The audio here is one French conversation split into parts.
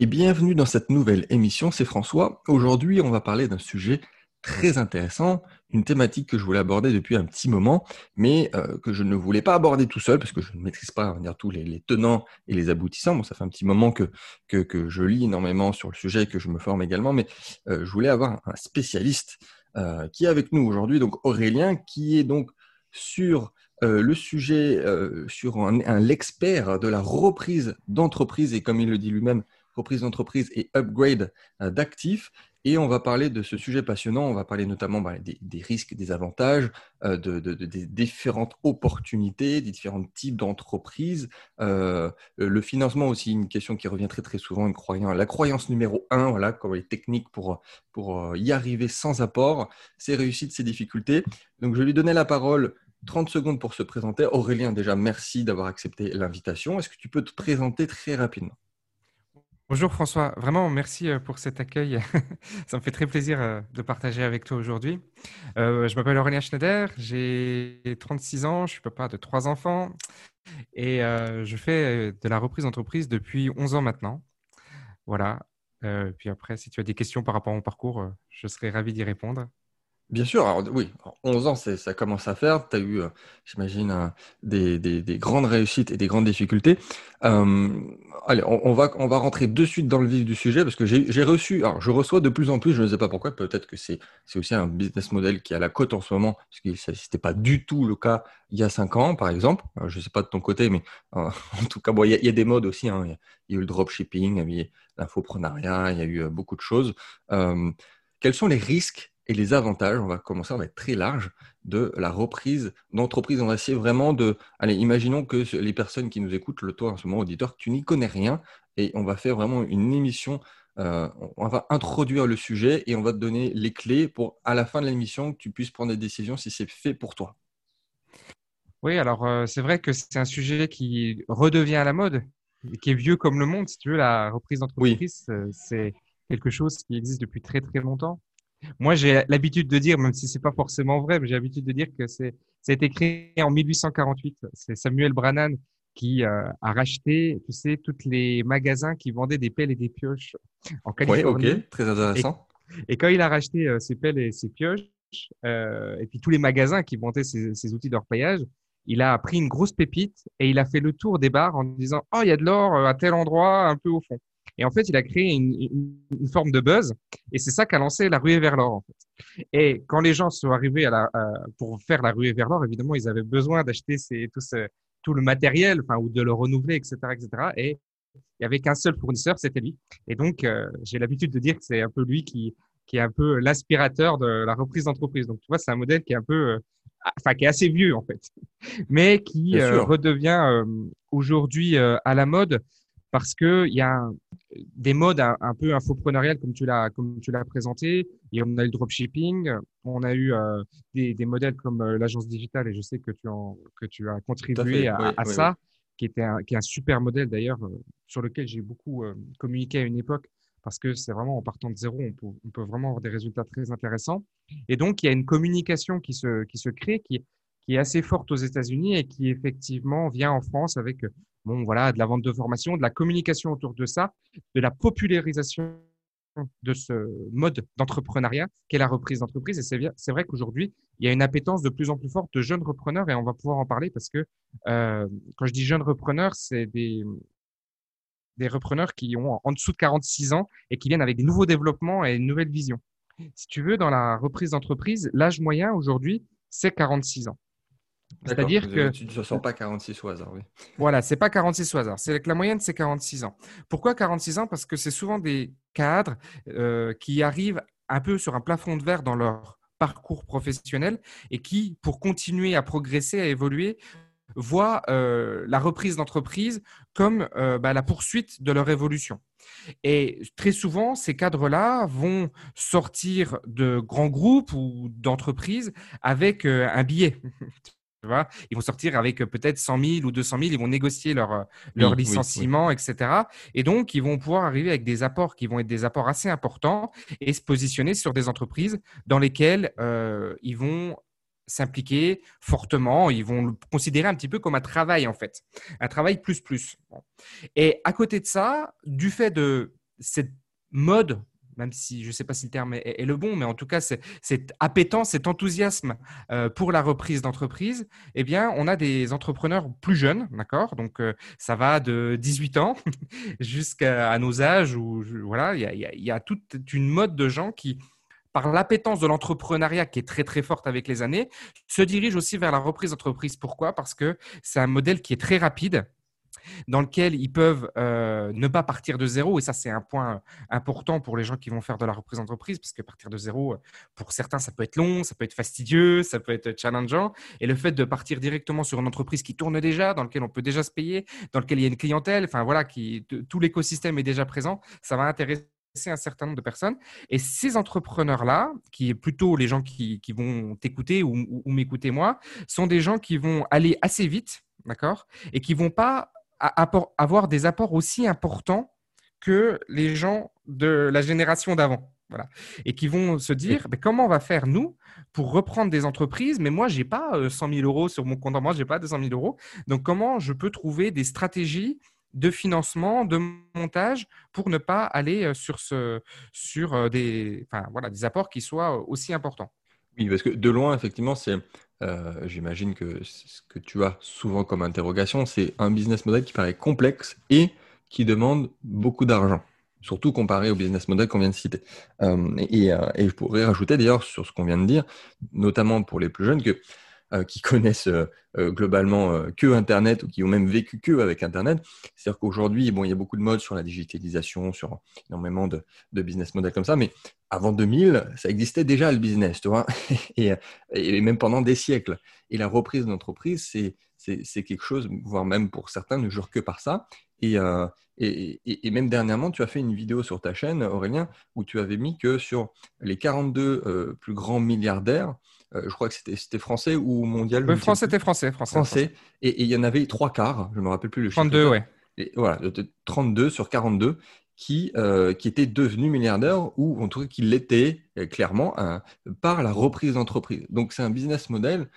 Et bienvenue dans cette nouvelle émission, c'est François. Aujourd'hui, on va parler d'un sujet très intéressant, une thématique que je voulais aborder depuis un petit moment, mais euh, que je ne voulais pas aborder tout seul parce que je ne maîtrise pas dire, tous les, tenants et les aboutissants. Bon, ça fait un petit moment que, que, je lis énormément sur le sujet, que je me forme également, mais euh, je voulais avoir un spécialiste euh, qui est avec nous aujourd'hui, donc Aurélien, qui est donc sur le sujet, sur un l'expert de la reprise d'entreprise, et comme il le dit lui-même, reprise d'entreprise et upgrade euh, d'actifs. Et on va parler de ce sujet passionnant. On va parler notamment bah, des, risques, des avantages, euh, de, des différentes opportunités, des différents types d'entreprises. Euh, le financement aussi, une question qui revient très très souvent. Une croyance, la croyance numéro un, voilà, comme les techniques pour, pour y arriver sans apport, ses réussites, ses difficultés. Donc je vais lui donner la parole 30 secondes pour se présenter. Aurélien, déjà, merci d'avoir accepté l'invitation. Est-ce que tu peux te présenter très rapidement? Bonjour François, vraiment merci euh, pour cet accueil. Ça me fait très plaisir euh, de partager avec toi aujourd'hui. Euh, je m'appelle Aurélien Schneider, j'ai 36 ans, je suis papa de trois enfants et je fais de la reprise d'entreprise depuis 11 ans maintenant. Voilà. puis après, si tu as des questions par rapport à mon parcours, je serai ravi d'y répondre. Bien sûr, oui, 11 ans, ça commence à faire. Tu as eu, euh, j'imagine, euh, des, des, grandes réussites et des grandes difficultés. Euh, allez, on, va, on va rentrer de suite dans le vif du sujet parce que j'ai reçu, alors je reçois de plus en plus, je ne sais pas pourquoi, peut-être que c'est aussi un business model qui est à la cote en ce moment, parce que ce n'était pas du tout le cas il y a 5 ans, par exemple. Je ne sais pas de ton côté, mais en tout cas, il y, a des modes aussi. Hein. Il, y a, eu le dropshipping, il y a eu l'infoprenariat, il y a eu beaucoup de choses. quels sont les risques et les avantages, on va commencer, on va être très large, de la reprise d'entreprise. On va essayer vraiment de... Allez, imaginons que les personnes qui nous écoutent, le toi en ce moment, auditeur, tu n'y connais rien, et on va faire vraiment une émission, euh, on va introduire le sujet et on va te donner les clés pour, à la fin de l'émission, que tu puisses prendre des décisions si c'est fait pour toi. Oui, alors euh, c'est vrai que c'est un sujet qui redevient à la mode, qui est vieux comme le monde, si tu veux, la reprise d'entreprise, c'est quelque chose qui existe depuis très très longtemps. Moi, j'ai l'habitude de dire, même si c'est pas forcément vrai, mais j'ai l'habitude de dire que c'est, ça a été créé en 1848. C'est Samuel Brannan qui euh, a racheté, tu sais, tous les magasins qui vendaient des pelles et des pioches en Californie. Oui, ok, très intéressant. Et, quand il a racheté euh, ces pelles et ces pioches, euh, et puis tous les magasins qui vendaient ces, ces outils d'orpaillage, il a pris une grosse pépite et il a fait le tour des bars en disant Oh, il y a de l'or à tel endroit, un peu au fond. Et en fait, il a créé une, une, forme de buzz. Et c'est ça qui a lancé la ruée vers l'or, en fait. Et quand les gens sont arrivés à la, pour faire la ruée vers l'or, évidemment, ils avaient besoin d'acheter tout, ce, tout le matériel, enfin, ou de le renouveler, etc., etc. Et il n'y avait qu'un seul fournisseur, c'était lui. Et donc, euh, j'ai l'habitude de dire que c'est un peu lui qui, qui est un peu l'aspirateur de la reprise d'entreprise. Donc, tu vois, c'est un modèle qui est un peu, euh, enfin, qui est assez vieux, en fait, mais qui euh, redevient aujourd'hui à la mode parce que il y a des modes un, peu infoprenariales comme tu l'as comme tu l'as présenté. Et on a eu le dropshipping, on a eu euh, des, des, modèles comme euh, l'agence digitale et je sais que tu en, que tu as contribué à, à, ça, qui était un, qui est un super modèle d'ailleurs euh, sur lequel j'ai beaucoup communiqué à une époque parce que c'est vraiment en partant de zéro, on peut, on peut, vraiment avoir des résultats très intéressants. Et donc il y a une communication qui se qui se crée qui qui est assez forte aux États-Unis et qui effectivement vient en France avec bon voilà de la vente de formation, de la communication autour de ça, de la popularisation de ce mode d'entrepreneuriat qu'est la reprise d'entreprise. Et c'est vrai qu'aujourd'hui, il y a une appétence de plus en plus forte de jeunes repreneurs et on va pouvoir en parler parce que euh, quand je dis jeunes repreneurs, c'est des, des repreneurs qui ont en dessous de 46 ans et qui viennent avec des nouveaux développements et une nouvelle vision. Si tu veux, dans la reprise d'entreprise, l'âge moyen aujourd'hui, c'est 46 ans. C'est-à-dire que. Tu ne sens pas 46 au hasard, oui. Voilà, c'est pas 46 au hasard. C'est que la moyenne, c'est 46 ans. Pourquoi 46 ans? Parce que c'est souvent des cadres euh, qui arrivent un peu sur un plafond de verre dans leur parcours professionnel et qui, pour continuer à progresser, à évoluer, voient euh, la reprise d'entreprise comme euh, bah, la poursuite de leur évolution. Et très souvent, ces cadres-là vont sortir de grands groupes ou d'entreprises avec un billet. ils vont sortir avec euh, peut-être 100 000 ou 200 000, ils vont négocier leur, euh, leur licenciement, etc. Et donc, ils vont pouvoir arriver avec des apports qui vont être des apports assez importants et se positionner sur des entreprises dans lesquelles euh, ils vont s'impliquer fortement, ils vont le considérer un petit peu comme un travail en fait, un travail plus plus. Et à côté de ça, du fait de cette mode même si je ne sais pas si le terme est, le bon, mais en tout cas, cette appétence, cet enthousiasme euh, pour la reprise d'entreprise, eh bien, on a des entrepreneurs plus jeunes, d'accord? Donc, euh, ça va de 18 ans jusqu'à nos âges où, voilà, il y, a, toute une mode de gens qui, par l'appétence de l'entrepreneuriat qui est très très forte avec les années, se dirigent aussi vers la reprise d'entreprise. Pourquoi? Parce que c'est un modèle qui est très rapide, dans lequel ils peuvent euh, ne pas partir de zéro. Et ça, c'est un point important pour les gens qui vont faire de la reprise d'entreprise, parce que partir de zéro, pour certains, ça peut être long, ça peut être fastidieux, ça peut être challengeant. Et le fait de partir directement sur une entreprise qui tourne déjà, dans laquelle on peut déjà se payer, dans laquelle il y a une clientèle, enfin voilà, qui, tout l'écosystème est déjà présent, ça va intéresser un certain nombre de personnes. Et ces entrepreneurs-là, qui est plutôt les gens qui, vont t'écouter ou, ou m'écouter moi, sont des gens qui vont aller assez vite, d'accord Et qui vont pas avoir des apports aussi importants que les gens de la génération d'avant. Voilà. Et qui vont se dire, mais comment on va faire, nous, pour reprendre des entreprises? Mais moi, je n'ai pas 100 euh, 000 euros sur mon compte en banque, je n'ai pas 200 000 euros. Donc, comment je peux trouver des stratégies de financement, de montage, pour ne pas aller euh, sur, ce, sur euh, des, enfin, voilà, des apports qui soient aussi importants? Oui, parce que de loin, effectivement, c'est euh, j'imagine que ce que tu as souvent comme interrogation, c'est un business model qui paraît complexe et qui demande beaucoup d'argent, surtout comparé au business model qu'on vient de citer. Euh, euh, et, je pourrais rajouter d'ailleurs sur ce qu'on vient de dire, notamment pour les plus jeunes, que euh, qui connaissent euh, euh, globalement que Internet ou qui ont même vécu que avec Internet. C'est-à-dire qu'aujourd'hui, bon, il y a beaucoup de modes sur la digitalisation, sur énormément de, de business models comme ça, mais avant 2000, ça existait déjà le business, tu vois, et, et, même pendant des siècles. Et la reprise d'entreprise, c'est c'est quelque chose, voire même pour certains, ne jure que par ça. Et, et, et, même dernièrement, tu as fait une vidéo sur ta chaîne, Aurélien, où tu avais mis que sur les 42 plus grands milliardaires, euh, je crois que c'était français ou mondial. Le français, c'était français. Français. Et, il y en avait trois quarts, je ne me rappelle plus le chiffre. 32, ouais. Et voilà, 32 sur 42 qui, euh, qui étaient devenus milliardaires ou en tout cas qui l'étaient euh, clairement par la reprise d'entreprise. Donc c'est un business model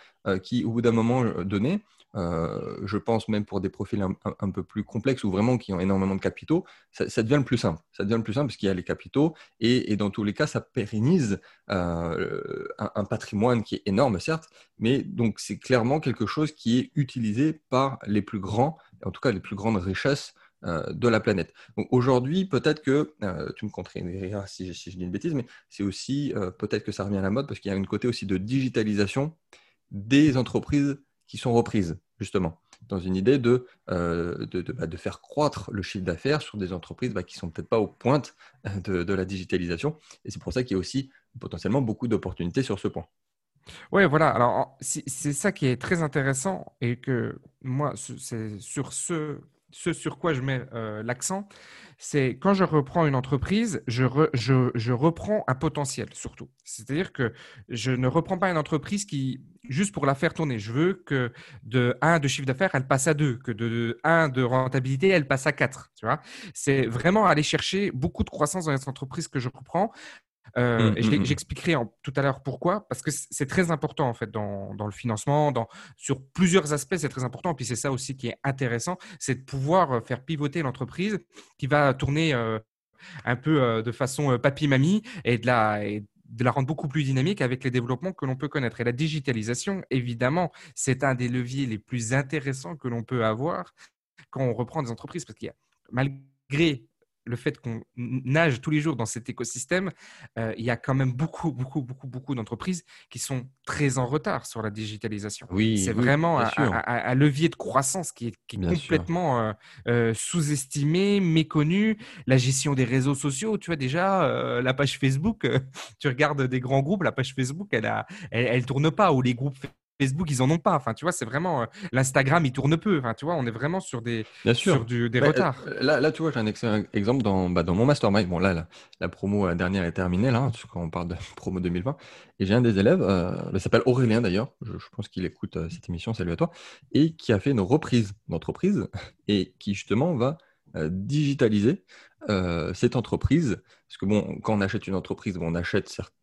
qui, au bout d'un moment donné, euh, je pense même pour des profils un, peu plus complexes ou vraiment qui ont énormément de capitaux, ça, devient le plus simple. Ça devient le plus simple parce qu'il y a les capitaux et, dans tous les cas, ça pérennise euh, un, patrimoine qui est énorme, certes, mais donc c'est clairement quelque chose qui est utilisé par les plus grands, en tout cas les plus grandes richesses euh, de la planète. Aujourd'hui, peut-être que, tu me contrediras si, je dis une bêtise, mais c'est aussi peut-être que ça revient à la mode parce qu'il y a une côté aussi de digitalisation des entreprises qui sont reprises, justement, dans une idée de, euh, bah, de, faire croître le chiffre d'affaires sur des entreprises bah, qui ne sont peut-être pas aux pointes de, la digitalisation. Et c'est pour ça qu'il y a aussi potentiellement beaucoup d'opportunités sur ce point. Oui, voilà. Alors, c'est ça qui est très intéressant et que moi, c'est sur ce, ce sur quoi je mets euh, l'accent, c'est quand je reprends une entreprise, je, je, reprends un potentiel surtout. C'est-à-dire que je ne reprends pas une entreprise qui, juste pour la faire tourner, je veux que de 1 de chiffre d'affaires, elle passe à 2, que de 1 de rentabilité, elle passe à 4. Tu vois c'est vraiment aller chercher beaucoup de croissance dans les entreprises que je reprends euh, mmh, mmh, mmh. J'expliquerai tout à l'heure pourquoi, parce que c'est très important en fait dans, dans le financement, dans, sur plusieurs aspects, c'est très important. Puis c'est ça aussi qui est intéressant, c'est de pouvoir euh, faire pivoter l'entreprise qui va tourner euh, un peu de façon papy-mamie et de la, et de la rendre beaucoup plus dynamique avec les développements que l'on peut connaître. Et la digitalisation, évidemment, c'est un des leviers les plus intéressants que l'on peut avoir quand on reprend des entreprises, parce qu'il y a malgré le fait qu'on nage tous les jours dans cet écosystème, euh, il y a quand même beaucoup, beaucoup, beaucoup, beaucoup d'entreprises qui sont très en retard sur la digitalisation. Oui, c'est vraiment un, levier de croissance qui est, complètement euh, euh, sous-estimé, méconnu. La gestion des réseaux sociaux, tu vois déjà la page Facebook, tu regardes des grands groupes, la page Facebook, elle a, elle, tourne pas ou les groupes Facebook, ils en ont pas. Enfin, tu vois, c'est vraiment euh, l'Instagram, il tourne peu. Enfin, tu vois, on est vraiment sur des, Sur des bah, retards. Euh, là, là, tu vois, j'ai un excellent exemple dans, bah, dans mon mastermind. Bon, là, la, promo euh, dernière est terminée, là, quand on parle de promo 2020. Et j'ai un des élèves, il s'appelle Aurélien d'ailleurs, je, pense qu'il écoute cette émission, salut à toi, et qui a fait une reprise d'entreprise et qui justement va digitaliser cette entreprise. Parce que bon, quand on achète une entreprise, on achète certes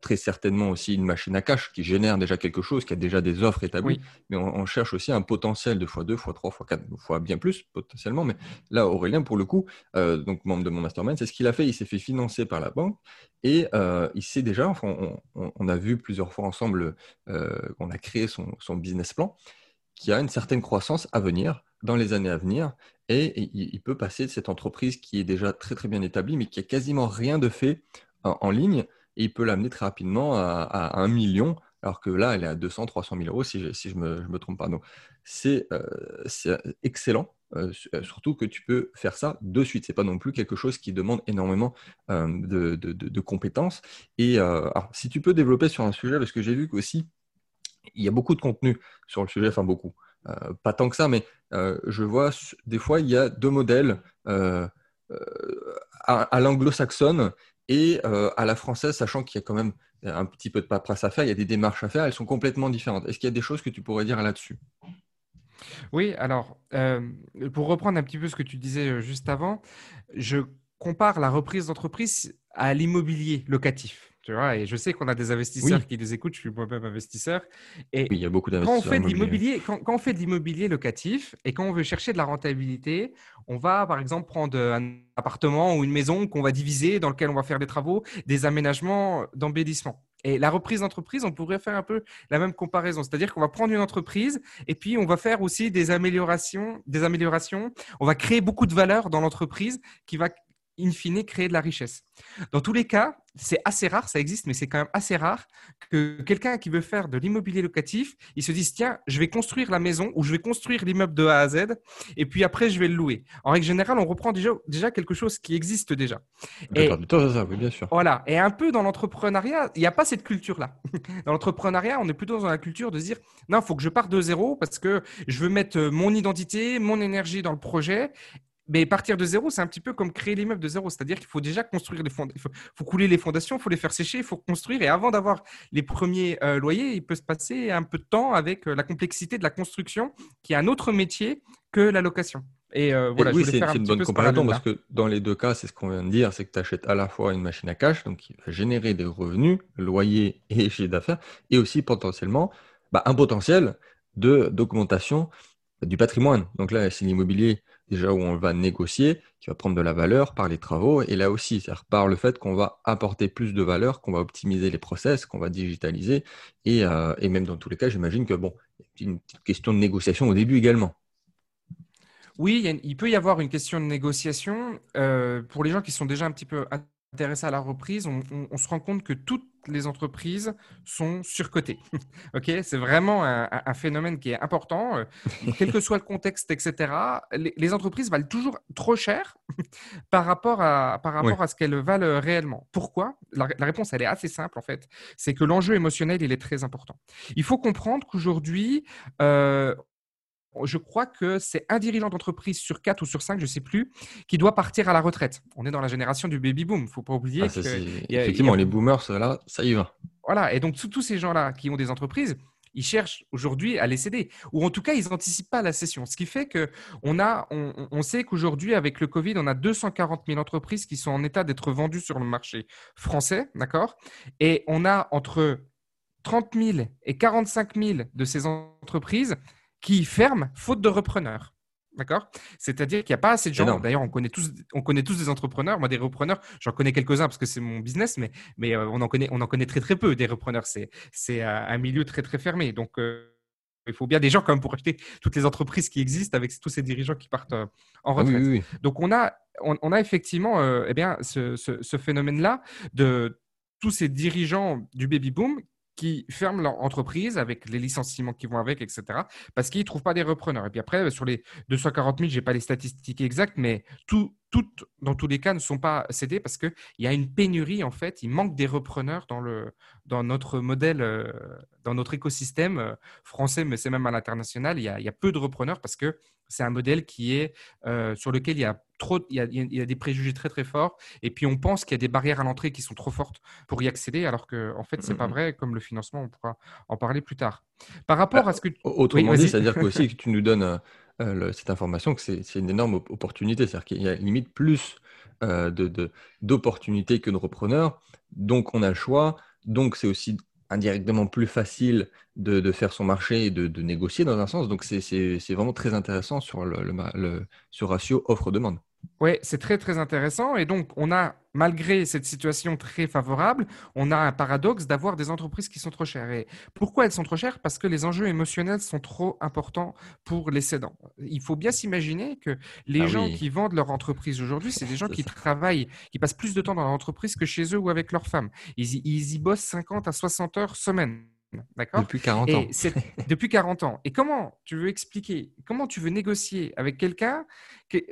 très certainement aussi une machine à cash qui génère déjà quelque chose, qui a déjà des offres établies, mais on, cherche aussi un potentiel de fois 2, fois 3, fois 4, fois bien plus potentiellement. Mais là, Aurélien, pour le coup, donc membre de mon mastermind, c'est ce qu'il a fait. Il s'est fait financer par la banque et il sait déjà, enfin, on, a vu plusieurs fois ensemble, on a créé son, son business plan qui a une certaine croissance à venir dans les années à venir et il, peut passer de cette entreprise qui est déjà très très bien établie mais qui a quasiment rien de fait en, ligne et il peut l'amener très rapidement à, un million alors que là elle est à 200 300 000 euros si je, si je me, me trompe pas donc c'est euh, excellent euh, euh, surtout que tu peux faire ça de suite. C'est pas non plus quelque chose qui demande énormément de, compétences. Et si tu peux développer sur un sujet, parce que j'ai vu qu'aussi il y a beaucoup de contenu sur le sujet, enfin beaucoup, euh, pas tant que ça, mais euh, je vois des fois il y a deux modèles euh, à, l'anglo-saxonne et à la française, sachant qu'il y a quand même un petit peu de paperasse à faire, il y a des démarches à faire, elles sont complètement différentes. Est-ce qu'il y a des choses que tu pourrais dire là-dessus? Oui, alors, pour reprendre un petit peu ce que tu disais juste avant, je compare la reprise d'entreprise à l'immobilier locatif. Tu vois, et je sais qu'on a des investisseurs qui nous écoutent, je suis moi-même investisseur. Et il y a beaucoup d'investisseurs. Quand on fait de l'immobilier, quand, on fait de l'immobilier locatif et quand on veut chercher de la rentabilité, on va par exemple prendre un appartement ou une maison qu'on va diviser, dans lequel on va faire des travaux, des aménagements d'embellissement. Et la reprise d'entreprise, on pourrait faire un peu la même comparaison, c'est-à-dire qu'on va prendre une entreprise et puis on va faire aussi des améliorations, des améliorations. On va créer beaucoup de valeur dans l'entreprise qui va in fine créer de la richesse. Dans tous les cas, c'est assez rare, ça existe, mais c'est quand même assez rare que quelqu'un qui veut faire de l'immobilier locatif, il se dise tiens, je vais construire la maison ou je vais construire l'immeuble de A à Z et puis après je vais le louer. En règle générale, on reprend déjà, déjà quelque chose qui existe déjà. Et, ça, oui, bien sûr. Voilà. Et un peu dans l'entrepreneuriat, il n'y a pas cette culture-là. Dans l'entrepreneuriat, on est plutôt dans la culture de se dire non, il faut que je parte de zéro parce que je veux mettre mon identité, mon énergie dans le projet mais partir de zéro, c'est un petit peu comme créer l'immeuble de zéro. C'est-à-dire qu'il faut déjà construire les fondations, il faut, couler les fondations, il faut les faire sécher, il faut construire. Et avant d'avoir les premiers euh, loyers, il peut se passer un peu de temps avec euh, la complexité de la construction, qui est un autre métier que la location. Et euh, voilà, oui, c'est une bonne comparaison parce que dans les deux cas, c'est ce qu'on vient de dire, c'est que tu achètes à la fois une machine à cash, donc qui va générer des revenus, loyer et chiffre d'affaires, et aussi potentiellement bah, un potentiel d'augmentation du patrimoine. Donc là, c'est l'immobilier déjà où on va négocier, qui va prendre de la valeur par les travaux, et là aussi, c'est-à-dire par le fait qu'on va apporter plus de valeur, qu'on va optimiser les process, qu'on va digitaliser, et, euh, même dans tous les cas, j'imagine que bon, une petite question de négociation au début également. Oui, il, peut y avoir une question de négociation. Euh, pour les gens qui sont déjà un petit peu à la reprise, on, se rend compte que toutes les entreprises sont surcotées. ok, c'est vraiment un, phénomène qui est important, euh, quel que soit le contexte, etc. Les, entreprises valent toujours trop cher par rapport à par rapport à ce qu'elles valent réellement. Pourquoi? La, réponse elle est assez simple en fait. C'est que l'enjeu émotionnel il est très important. Il faut comprendre qu'aujourd'hui euh, je crois que c'est un dirigeant d'entreprise sur quatre ou sur cinq, je ne sais plus, qui doit partir à la retraite. On est dans la génération du baby boom. Il ne faut pas oublier ah, que. effectivement, les boomers, là, ça y va. Voilà. Et donc, tous ces gens-là qui ont des entreprises, ils cherchent aujourd'hui à les céder, ou en tout cas, ils n'anticipent pas la cession. Ce qui fait que on, a, on, sait qu'aujourd'hui, avec le Covid, on a 240 000 entreprises qui sont en état d'être vendues sur le marché français, d'accord? Et on a entre 30 000 et 45 000 de ces entreprises qui ferment faute de repreneurs. D'accord? C'est-à-dire qu'il n'y a pas assez de gens. D'ailleurs, on connaît tous, on connaît tous des entrepreneurs. Moi, des repreneurs, j'en connais quelques-uns parce que c'est mon business, mais, mais euh, on, en connaît, on en connaît très très peu des repreneurs. C'est, c'est un milieu très très fermé. Donc, euh, il faut bien des gens quand même pour acheter toutes les entreprises qui existent avec tous ces dirigeants qui partent euh, en ah retraite. Donc, on a, on, a effectivement eh bien, ce, ce phénomène-là de tous ces dirigeants du baby boom qui ferment leur entreprise avec les licenciements qui vont avec, etc., parce qu'ils ne trouvent pas des repreneurs. Et puis après, sur les 240 000, je n'ai pas les statistiques exactes, mais tout, toutes, dans tous les cas, ne sont pas cédées parce qu'il y a une pénurie, en fait. Il manque des repreneurs dans, le, dans notre modèle, euh, dans notre écosystème euh, français, mais c'est même à l'international. Il, y a peu de repreneurs parce que c'est un modèle qui est euh, sur lequel il y a trop, il y a, des préjugés très très forts, et puis on pense qu'il y a des barrières à l'entrée qui sont trop fortes pour y accéder, alors que en fait c'est pas vrai. Comme le financement, on pourra en parler plus tard. Par rapport bah, à ce que autrement dit, c'est-à-dire que aussi que tu nous donnes euh, cette information que c'est une énorme opportunité, c'est-à-dire qu'il y a limite plus euh, d'opportunités que de repreneurs, donc on a le choix Donc, c'est aussi indirectement plus facile de, faire son marché et de, négocier dans un sens. Donc, c'est vraiment très intéressant sur le, ratio offre-demande. Oui, c'est très très intéressant. Et donc, on a, malgré cette situation très favorable, on a un paradoxe d'avoir des entreprises qui sont trop chères. Et pourquoi elles sont trop chères? Parce que les enjeux émotionnels sont trop importants pour les cédants. Il faut bien s'imaginer que les ah gens qui vendent leur entreprise aujourd'hui, c'est des gens qui travaillent, qui passent plus de temps dans l'entreprise que chez eux ou avec leur femme. Ils y, bossent 50 à 60 heures semaine. D'accord? Depuis 40 ans. depuis 40 ans. Et comment tu veux expliquer, comment tu veux négocier avec quelqu'un qui,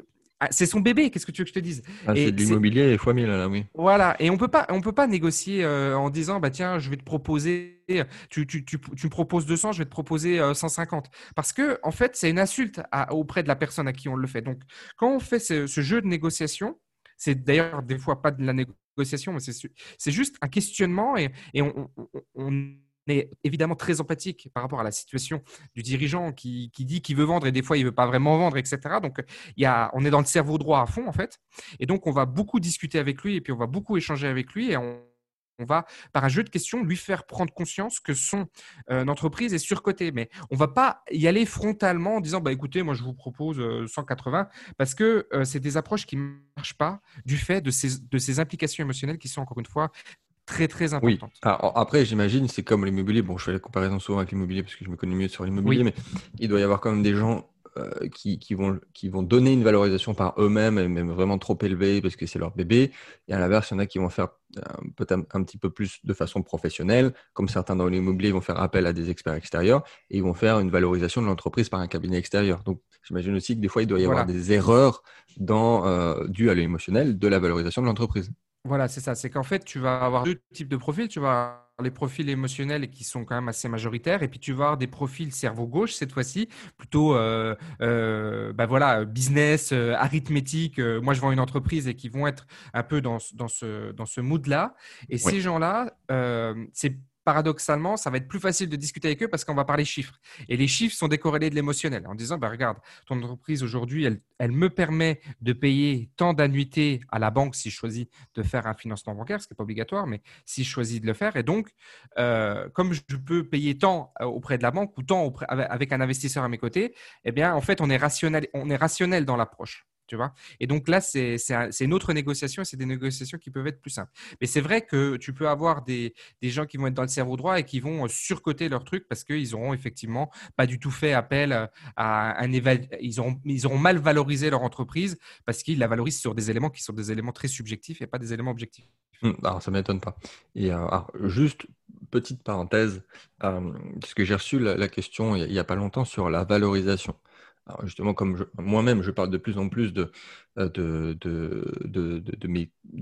ah, c'est son bébé, qu'est-ce que tu veux que je te dise? Ah, C'est de l'immobilier fois mille, là, oui. Voilà, et on peut pas, on peut pas négocier euh, en disant, bah tiens, je vais te proposer, tu, tu, tu, tu, me proposes 200, je vais te proposer 150. Euh, Parce que, en fait, c'est une insulte auprès de la personne à qui on le fait. Donc, quand on fait ce, jeu de négociation, c'est d'ailleurs des fois pas de la négociation, mais c'est juste un questionnement et, et on, on est évidemment très empathique par rapport à la situation du dirigeant qui, dit qu'il veut vendre et des fois il veut pas vraiment vendre, etc. Donc, il y a, on est dans le cerveau droit à fond, en fait. Et donc, on va beaucoup discuter avec lui et puis on va beaucoup échanger avec lui et on, va, par un jeu de questions, lui faire prendre conscience que son euh, entreprise est surcotée. Mais on va pas y aller frontalement en disant bah, écoutez, moi, je vous propose 180 euh, parce que euh, c'est des approches qui ne marchent pas du fait de ces, de ces implications émotionnelles qui sont, encore une fois, très très importante. Oui. après, j'imagine, c'est comme l'immobilier. Bon, je fais la comparaison souvent avec l'immobilier parce que je me connais mieux sur l'immobilier, mais il doit y avoir quand même des gens euh, qui, qui, vont, qui vont donner une valorisation par eux-mêmes, et même vraiment trop élevée parce que c'est leur bébé. Et à l'inverse, il y en a qui vont faire euh, peut-être un, petit peu plus de façon professionnelle, comme certains dans l'immobilier vont faire appel à des experts extérieurs et ils vont faire une valorisation de l'entreprise par un cabinet extérieur. Donc, j'imagine aussi que des fois, il doit y avoir des erreurs dans, euh, dues à l'émotionnel de la valorisation de l'entreprise. Voilà, c'est ça. C'est qu'en fait, tu vas avoir deux types de profils. Tu vas avoir les profils émotionnels qui sont quand même assez majoritaires, et puis tu vas avoir des profils cerveau gauche cette fois-ci, plutôt euh, euh, bah voilà, business, euh, arithmétique. moi, je vends une entreprise et qui vont être un peu dans, dans ce, dans ce mood-là. Et ces gens-là, c'est paradoxalement, ça va être plus facile de discuter avec eux parce qu'on va parler chiffres. Et les chiffres sont décorrélés de l'émotionnel en disant, bah, regarde, ton entreprise aujourd'hui, elle, me permet de payer tant d'annuités à la banque si je choisis de faire un financement bancaire, ce qui n'est pas obligatoire, mais si je choisis de le faire. Et donc, euh, comme je peux payer tant euh, auprès de la banque ou tant avec un investisseur à mes côtés, eh bien, en fait, on est rationnel, on est rationnel dans l'approche. Et donc là, c'est une autre négociation et c'est des négociations qui peuvent être plus simples. Mais c'est vrai que tu peux avoir des, gens qui vont être dans le cerveau droit et qui vont euh, surcoter leur truc parce qu'ils auront effectivement pas du tout fait appel à un ils auront, ils auront mal valorisé leur entreprise parce qu'ils la valorisent sur des éléments qui sont des éléments très subjectifs et pas des éléments objectifs. Mmh, alors, ça m'étonne pas. Et euh, juste petite parenthèse, euh, parce j'ai reçu la, question il n'y a, pas longtemps sur la valorisation. Justement, comme moi-même, je parle de plus en plus de, euh,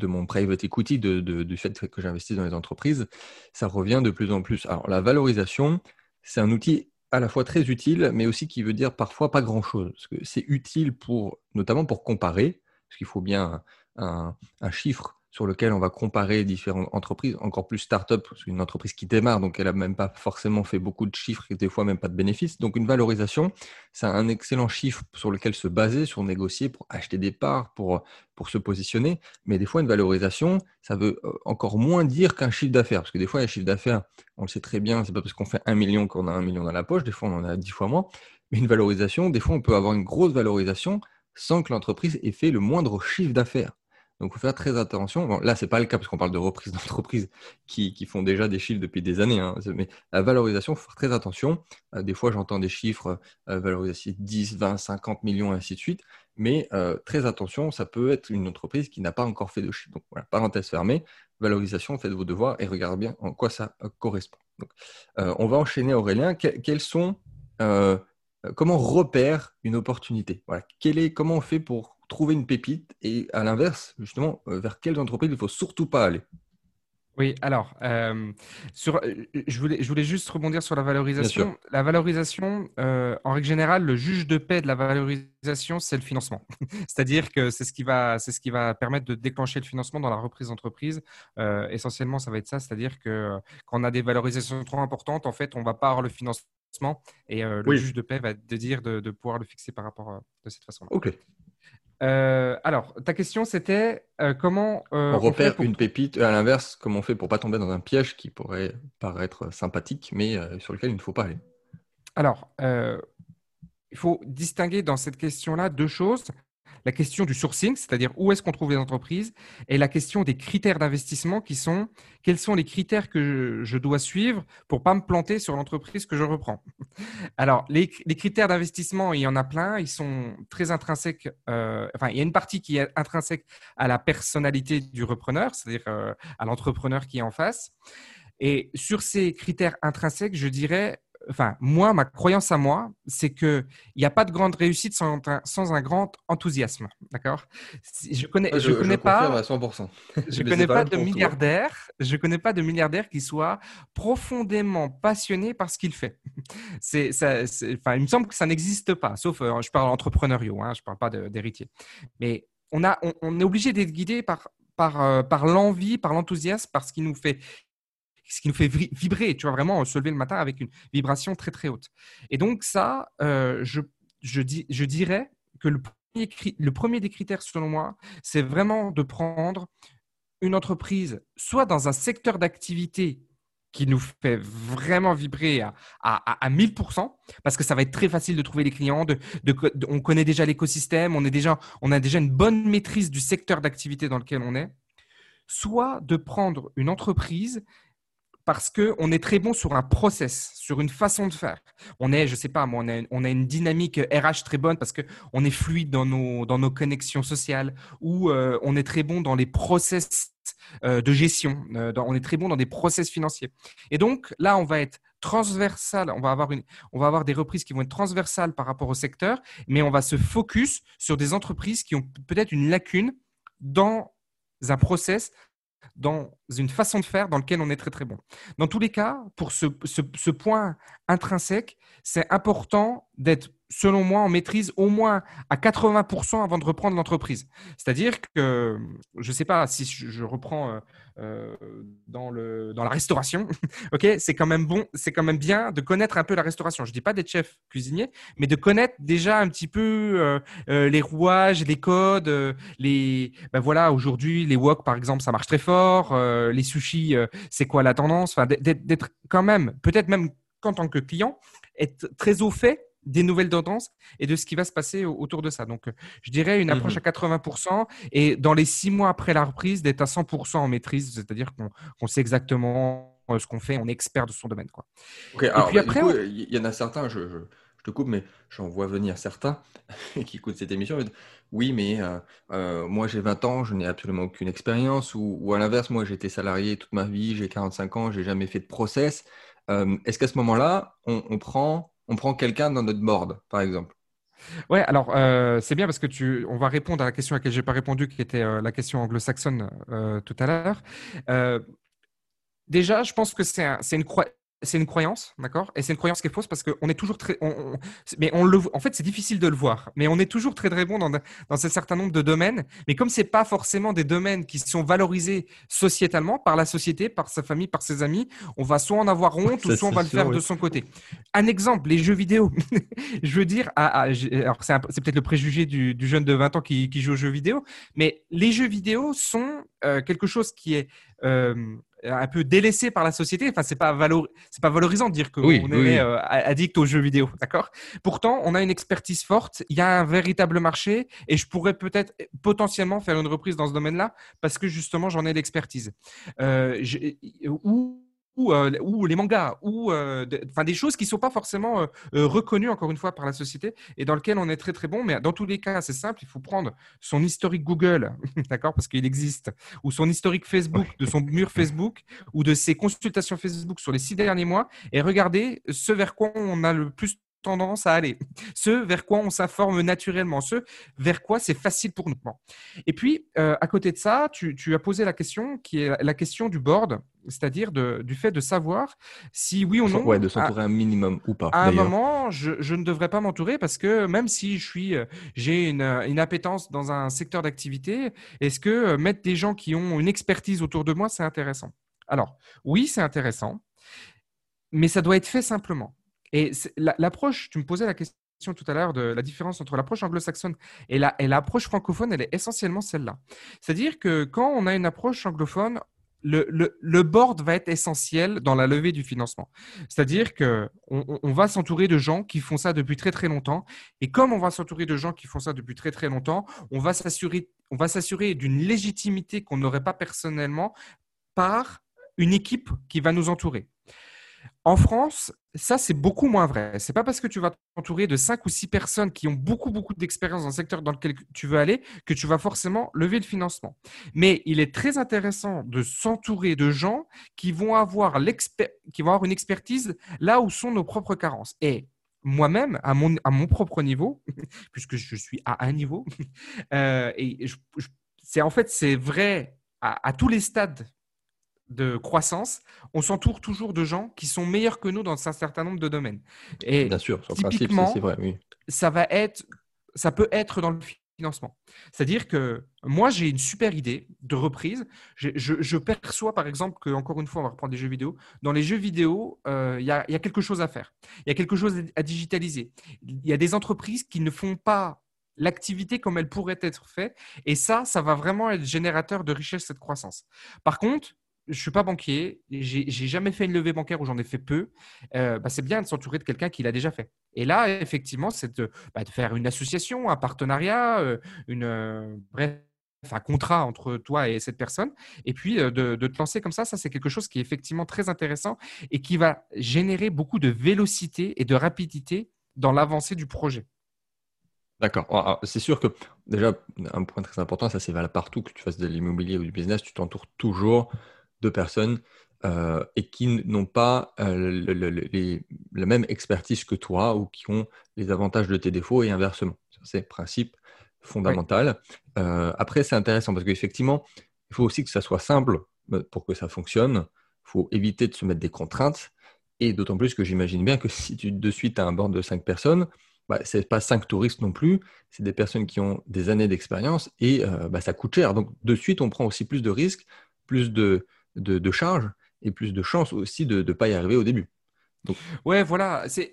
mon private equity, du fait que j'investis dans les entreprises, ça revient de plus en plus. Alors, la valorisation, c'est un outil à la fois très utile, mais aussi qui veut dire parfois pas grand-chose. C'est utile pour, notamment pour comparer, parce qu'il faut bien un, un chiffre sur lequel on va comparer différentes entreprises, encore plus start-up, une entreprise qui démarre, donc elle n'a même pas forcément fait beaucoup de chiffres et des fois même pas de bénéfices. Donc une valorisation, c'est un excellent chiffre sur lequel se baser, sur négocier, pour acheter des parts, pour, se positionner. Mais des fois, une valorisation, ça veut euh, encore moins dire qu'un chiffre d'affaires. Parce que des fois, un chiffre d'affaires, on le sait très bien, c'est pas parce qu'on fait un million qu'on a un million dans la poche, des fois on en a dix fois moins. Mais une valorisation, des fois, on peut avoir une grosse valorisation sans que l'entreprise ait fait le moindre chiffre d'affaires. Donc, il faut faire très attention. Là, ce n'est pas le cas parce qu'on parle de reprises d'entreprises qui, font déjà des chiffres depuis des années. Hein. Mais la valorisation, il faut faire très attention. Euh, des fois, j'entends des chiffres euh, valorisés 10, 20, 50 millions, et ainsi de suite. Mais euh, très attention, ça peut être une entreprise qui n'a pas encore fait de chiffre. Donc, voilà, parenthèse fermée. Valorisation, faites vos devoirs et regardez bien en quoi ça correspond. Donc, on va enchaîner, Aurélien. quels sont. comment repère une opportunité? Voilà. Est, Comment on fait pour trouver une pépite et à l'inverse, justement, euh, vers quelles entreprises il ne faut surtout pas aller oui, alors, euh, sur, euh, je, voulais, je voulais juste rebondir sur la valorisation. La valorisation, en règle générale, le juge de paix de la valorisation, c'est le financement. C'est-à-dire que c'est ce, qui va, ce qui va permettre de déclencher le financement dans la reprise d'entreprise. essentiellement, ça va être ça. C'est-à-dire que quand on a des valorisations trop importantes, en fait, on ne va pas avoir le financement et le juge de paix va te dire de, pouvoir le fixer par rapport de cette façon-là. OK. Euh, alors, ta question, c'était euh, comment on repère une pépite, à l'inverse, comment on fait pour pas tomber dans un piège qui pourrait paraître sympathique, mais sur lequel il ne faut pas aller. Alors, il faut distinguer dans cette question-là deux choses la question du sourcing, c'est-à-dire où est-ce qu'on trouve les entreprises, et la question des critères d'investissement qui sont quels sont les critères que je, dois suivre pour pas me planter sur l'entreprise que je reprends. Alors, les, critères d'investissement, il y en a plein, ils sont très intrinsèques. Euh, enfin, il y a une partie qui est intrinsèque à la personnalité du repreneur, c'est-à-dire euh, à l'entrepreneur qui est en face. Et sur ces critères intrinsèques, je dirais enfin, moi, ma croyance à moi, c'est qu'il n'y a pas de grande réussite sans un, sans un grand enthousiasme. D'accord? Je connais, je, je connais pas. À 100%. je connais pas, de milliardaire. Je connais pas de milliardaire qui soit profondément passionné par ce qu'il fait. C'est, ça, enfin, il me semble que ça n'existe pas, sauf, euh, je parle entrepreneuriaux, hein, je parle pas d'héritier. Mais on, a, on, est obligé d'être guidé par, par, euh, par l'envie, par l'enthousiasme, par ce qui nous fait ce qui nous fait vibrer, tu vois, vraiment se lever le matin avec une vibration très très haute. Et donc ça, euh, je, je, dis, je dirais que le premier, le premier des critères selon moi, c'est vraiment de prendre une entreprise, soit dans un secteur d'activité qui nous fait vraiment vibrer à, à, à, 1000%, parce que ça va être très facile de trouver les clients, de, on connaît déjà l'écosystème, on, on a déjà une bonne maîtrise du secteur d'activité dans lequel on est, soit de prendre une entreprise parce qu'on est très bon sur un process, sur une façon de faire. On est, je sais pas, on a, une dynamique RH très bonne parce qu'on est fluide dans nos, dans nos connexions sociales ou euh, on est très bon dans les process euh, de gestion, euh, on est très bon dans des process financiers. Et donc là, on va être transversal, on va avoir, une, on va avoir des reprises qui vont être transversales par rapport au secteur, mais on va se focus sur des entreprises qui ont peut-être une lacune dans un process dans une façon de faire dans laquelle on est très très bon. Dans tous les cas, pour ce, ce point intrinsèque, c'est important d'être selon moi, on maîtrise au moins à 80% avant de reprendre l'entreprise. C'est-à-dire que, je ne sais pas si je reprends euh, euh, dans, le, dans la restauration, ok, c'est quand même bon, c'est quand même bien de connaître un peu la restauration. Je ne dis pas d'être chef cuisinier, mais de connaître déjà un petit peu euh, les rouages, les codes, les, ben voilà, aujourd'hui les wok par exemple, ça marche très fort, les sushis, c'est quoi la tendance, enfin d'être quand même, peut-être même qu'en tant que client, être très au fait des nouvelles tendances et de ce qui va se passer autour de ça. Donc, je dirais une approche mmh à 80% et dans les six mois après la reprise, d'être à 100% en maîtrise, c'est-à-dire qu'on sait exactement euh, ce qu'on fait, on est expert de son domaine. Quoi. et puis bah, après, il y en a certains, je, te coupe, mais j'en vois venir certains qui écoutent cette émission. Oui, mais euh, euh, moi j'ai 20 ans, je n'ai absolument aucune expérience, ou, à l'inverse, moi j'ai été salarié toute ma vie, j'ai 45 ans, j'ai jamais fait de process. Est-ce qu'à ce, moment-là, on prend on prend quelqu'un dans notre board, par exemple. Ouais, alors euh, c'est bien parce que tu, on va répondre à la question à laquelle j'ai pas répondu, qui était euh, la question anglo-saxonne euh, tout à l'heure. déjà, je pense que c'est un, une, c'est une croyance, d'accord? Et c'est une croyance qui est fausse parce qu'on est toujours très. mais on le, en fait, c'est difficile de le voir, mais on est toujours très très bon dans, dans un certain nombre de domaines. Mais comme c'est pas forcément des domaines qui sont valorisés sociétalement par la société, par sa famille, par ses amis, on va soit en avoir honte ou soit on va le faire de son côté. Un exemple, les jeux vidéo. Je veux dire, alors c'est, peut-être le préjugé du, jeune de 20 ans qui, joue aux jeux vidéo, mais les jeux vidéo sont euh, quelque chose qui est euh, un peu délaissé par la société. Enfin, c'est pas c'est pas valorisant de dire qu'on est euh, addict aux jeux vidéo, d'accord? Pourtant, on a une expertise forte, il y a un véritable marché, et je pourrais peut-être potentiellement faire une reprise dans ce domaine-là parce que justement, j'en ai l'expertise. Euh, ou ou, euh, ou, les mangas, ou euh, enfin des choses qui ne sont pas forcément euh, reconnues encore une fois par la société et dans lesquelles on est très très bon. Mais dans tous les cas, c'est simple, il faut prendre son historique Google, d'accord, parce qu'il existe, ou son historique Facebook, de son mur Facebook, ou de ses consultations Facebook sur les six derniers mois, et regarder ce vers quoi on a le plus tendance à aller, ce vers quoi on s'informe naturellement, ce vers quoi c'est facile pour nous. Et puis, euh, à côté de ça, tu, as posé la question qui est la question du board, c'est-à-dire du fait de savoir si oui ou non. Ouais, de s'entourer un minimum ou pas. À un moment, je, ne devrais pas m'entourer parce que même si je suis, euh, j'ai une, une appétence dans un secteur d'activité, est-ce que euh, mettre des gens qui ont une expertise autour de moi, c'est intéressant? Alors, oui, c'est intéressant, mais ça doit être fait simplement. Et l'approche, tu me posais la question tout à l'heure de la différence entre l'approche anglo-saxonne et l'approche francophone, elle est essentiellement celle-là. C'est-à-dire que quand on a une approche anglophone, le, board va être essentiel dans la levée du financement. C'est-à-dire que on, va s'entourer de gens qui font ça depuis très très longtemps. Et comme on va s'entourer de gens qui font ça depuis très très longtemps, on va s'assurer d'une légitimité qu'on n'aurait pas personnellement par une équipe qui va nous entourer. En France, ça, c'est beaucoup moins vrai. C'est pas parce que tu vas t'entourer de cinq ou six personnes qui ont beaucoup, beaucoup d'expérience dans le secteur dans lequel tu veux aller que tu vas forcément lever le financement. Mais il est très intéressant de s'entourer de gens qui vont avoir, une expertise là où sont nos propres carences. Et moi-même, à mon, à mon propre niveau, puisque je suis à un niveau, euh, et c'est en fait, c'est vrai à tous les stades de croissance, on s'entoure toujours de gens qui sont meilleurs que nous dans un certain nombre de domaines. Et Bien sûr, typiquement, c'est vrai, oui. ça va être, ça peut être dans le financement. C'est-à-dire que moi, j'ai une super idée de reprise. Je, perçois, par exemple, que encore une fois, on va reprendre des jeux vidéo. Dans les jeux vidéo, euh, il y, a, quelque chose à faire. Il y a quelque chose à digitaliser. Il y a des entreprises qui ne font pas l'activité comme elle pourrait être faite. Et ça, ça va vraiment être générateur de richesse et de croissance. Par contre, je suis pas banquier, j'ai jamais fait une levée bancaire où j'en ai fait peu. Euh, bah, c'est bien de s'entourer de quelqu'un qui l'a déjà fait. Et là, effectivement, c'est de, bah, faire une association, un partenariat, euh, une, euh, bref, un contrat entre toi et cette personne, et puis de, de, te lancer comme ça. Ça, c'est quelque chose qui est effectivement très intéressant et qui va générer beaucoup de vélocité et de rapidité dans l'avancée du projet. D'accord. Ah, ah, c'est sûr que déjà, un point très important, ça c'est valable partout, que tu fasses de l'immobilier ou du business, tu t'entoures toujours de personnes euh, et qui n'ont pas euh, la même expertise que toi ou qui ont les avantages de tes défauts et inversement. C'est le principe fondamental. Euh, après, c'est intéressant parce qu'effectivement, il faut aussi que ça soit simple pour que ça fonctionne. Il faut éviter de se mettre des contraintes. Et d'autant plus que j'imagine bien que si tu de suite as un bord de cinq personnes, bah, ce n'est pas cinq touristes non plus, c'est des personnes qui ont des années d'expérience et bah, ça coûte cher. Donc de suite, on prend aussi plus de risques, plus de, de, charge et plus de chances aussi de ne pas y arriver au début. Ouais, voilà. Tu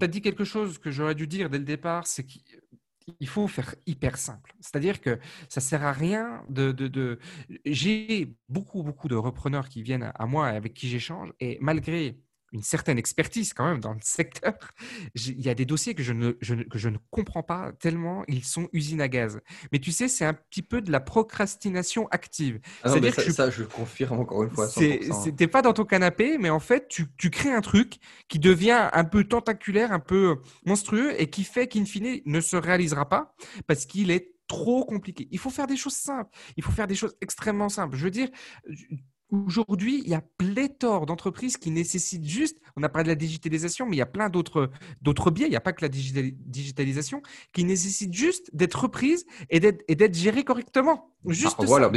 as dit quelque chose que j'aurais dû dire dès le départ, c'est qu'il faut faire hyper simple. C'est-à-dire que ça sert à rien de... de, de... J'ai beaucoup, beaucoup de repreneurs qui viennent à moi avec qui j'échange et malgré une certaine expertise quand même dans le secteur, il y a des dossiers que je, ne, que je ne comprends pas tellement ils sont usines à gaz. Mais tu sais, c'est un petit peu de la procrastination active. Ah C'est-à-dire que ça, je confirme encore une fois. C'était pas dans ton canapé, mais en fait, tu, tu, crées un truc qui devient un peu tentaculaire, un peu monstrueux et qui fait qu'in fine ne se réalisera pas parce qu'il est trop compliqué. Il faut faire des choses simples. Il faut faire des choses extrêmement simples. Je veux dire, Aujourd'hui, il y a pléthore d'entreprises qui nécessitent juste, on a parlé de la digitalisation, mais il y a plein d'autres, biais, il n'y a pas que la digitalisation, qui nécessitent juste d'être reprises et d'être, gérées correctement. Juste voilà,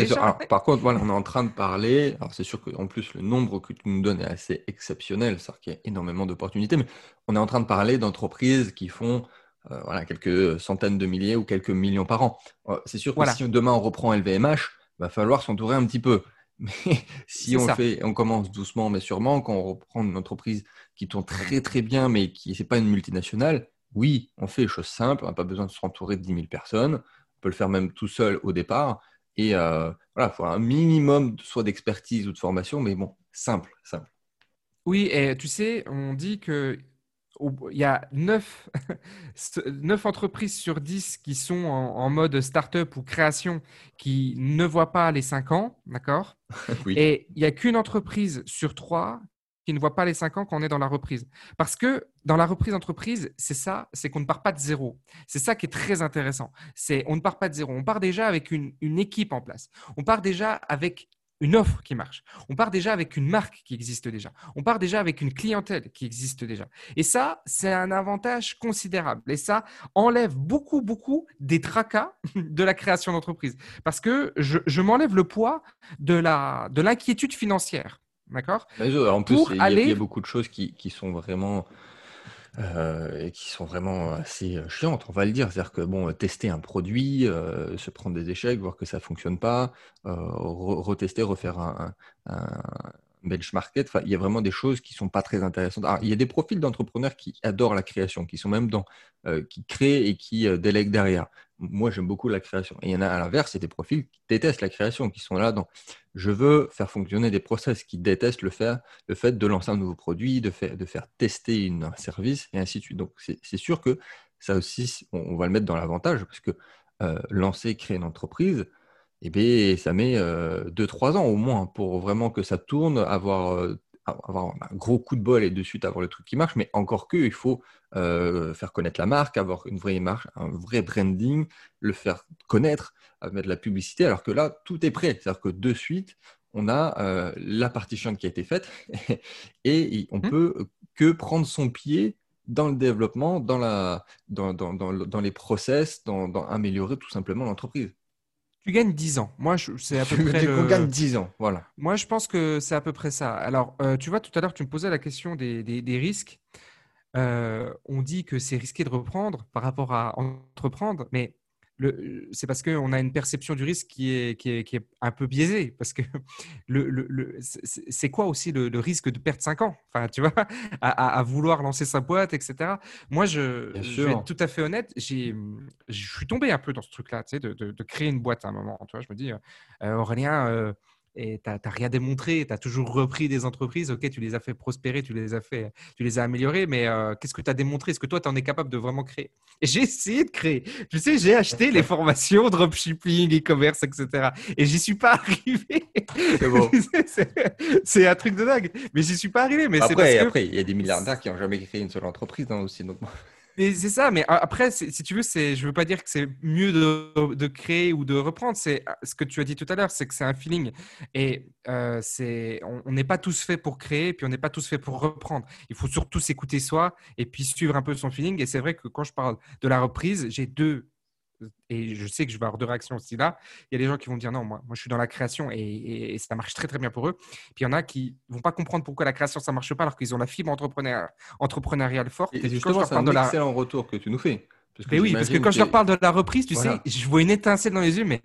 par contre, voilà, on est en train de parler, alors c'est sûr qu'en plus le nombre que tu nous donnes est assez exceptionnel, c'est-à-dire qu'il y a énormément d'opportunités, mais on est en train de parler d'entreprises qui font euh, voilà, quelques centaines de milliers ou quelques millions par an. Euh, c'est sûr que si demain on reprend LVMH, il va falloir s'entourer un petit peu. Mais si on fait, on commence doucement mais sûrement, quand on reprend une entreprise qui tourne très très bien, mais qui n'est pas une multinationale, oui, on fait les choses simples, on n'a pas besoin de se entourer de 10 000 personnes, on peut le faire même tout seul au départ. Et euh, voilà, il faut un minimum soit d'expertise ou de formation, mais bon, simple, simple. Oui, et tu sais, on dit que il y a 9, entreprises sur 10 qui sont en, mode start-up ou création qui ne voient pas les 5 ans, d'accord? Et il n'y a qu'une entreprise sur 3 qui ne voit pas les 5 ans quand on est dans la reprise. Parce que dans la reprise entreprise, c'est ça, c'est qu'on ne part pas de zéro. C'est ça qui est très intéressant. C'est on ne part pas de zéro. On part déjà avec une, une équipe en place. On part déjà avec une offre qui marche. On part déjà avec une marque qui existe déjà. On part déjà avec une clientèle qui existe déjà. Et ça, c'est un avantage considérable. Et ça enlève beaucoup, beaucoup des tracas de la création d'entreprise. Parce que je, m'enlève le poids de l'inquiétude de financière. D'accord? En plus, il y, a beaucoup de choses qui sont vraiment euh, et qui sont vraiment assez euh, chiantes, on va le dire. C'est-à-dire que bon, tester un produit, euh, se prendre des échecs, voir que ça fonctionne pas, retester, refaire un. Enfin, il y a vraiment des choses qui sont pas très intéressantes. il y a des profils d'entrepreneurs qui adorent la création, qui sont même dans, euh, qui créent et qui euh, délèguent derrière. Moi, j'aime beaucoup la création. Et il y en a à l'inverse, c'est des profils qui détestent la création, qui sont là dans je veux faire fonctionner des process, qui détestent le, faire, le fait de lancer un nouveau produit, de faire, de faire tester une, un service, et ainsi de suite. Donc, c'est sûr que ça aussi, on, va le mettre dans l'avantage, parce que euh, lancer, créer une entreprise, eh bien, ça met 2-3 euh, ans au moins pour vraiment que ça tourne, avoir, euh, avoir un gros coup de bol et de suite avoir le truc qui marche. Mais encore que, il faut euh, faire connaître la marque, avoir une vraie marque, un vrai branding, le faire connaître, mettre de la publicité. Alors que là, tout est prêt. C'est-à-dire que de suite, on a la partie chiante qui a été faite et on mmh. peut que prendre son pied dans le développement, dans, la, dans, dans, dans les process, dans, améliorer tout simplement l'entreprise. Tu gagnes 10 ans. Moi, c'est à peu près. Le... gagne 10 ans, voilà. Moi, je pense que c'est à peu près ça. Alors, euh, tu vois, tout à l'heure, tu me posais la question des, des, risques. Euh, on dit que c'est risqué de reprendre par rapport à entreprendre, mais c'est parce qu'on a une perception du risque qui est, qui est, qui est un peu biaisée. Parce que le, le, c'est quoi aussi le, risque de perdre 5 ans? Enfin, Tu vois, à, vouloir lancer sa boîte, etc. Moi, je, je vais être tout à fait honnête, je suis tombé un peu dans ce truc-là, tu sais, de, de, créer une boîte à un moment. Tu vois, je me dis, euh, Aurélien, euh, et tu n'as rien démontré, tu as toujours repris des entreprises, ok, tu les as fait prospérer, tu les as fait, tu les as améliorées, mais euh, qu'est-ce que tu as démontré? Est-ce que toi, tu en es capable de vraiment créer? Et j'ai essayé de créer. Tu sais, j'ai acheté les formations dropshipping, e-commerce, etc. Et j'y suis pas arrivé. C'est bon. c'est un truc de dingue. Mais j'y suis pas arrivé. Mais après, après, il y a des milliardaires qui n'ont jamais créé une seule entreprise hein, aussi. Donc c'est ça, mais après, si tu veux, c'est, je veux pas dire que c'est mieux de, de, créer ou de reprendre. C'est ah, ce que tu as dit tout à l'heure, c'est que c'est un feeling. Et euh, c'est, on n'est pas tous faits pour créer, puis on n'est pas tous faits pour reprendre. Il faut surtout s'écouter soi et puis suivre un peu son feeling. Et c'est vrai que quand je parle de la reprise, j'ai deux et je sais que je vais avoir deux réactions aussi là. Il y a des gens qui vont dire non, moi, moi je suis dans la création et, ça marche très très bien pour eux. Puis il y en a qui vont pas comprendre pourquoi la création ça marche pas alors qu'ils ont la fibre entrepreneuriale forte. Et, justement, c'est un de excellent retour que tu nous fais. Parce que oui, parce que quand je leur parle de la reprise, tu sais, je vois une étincelle dans les yeux, mais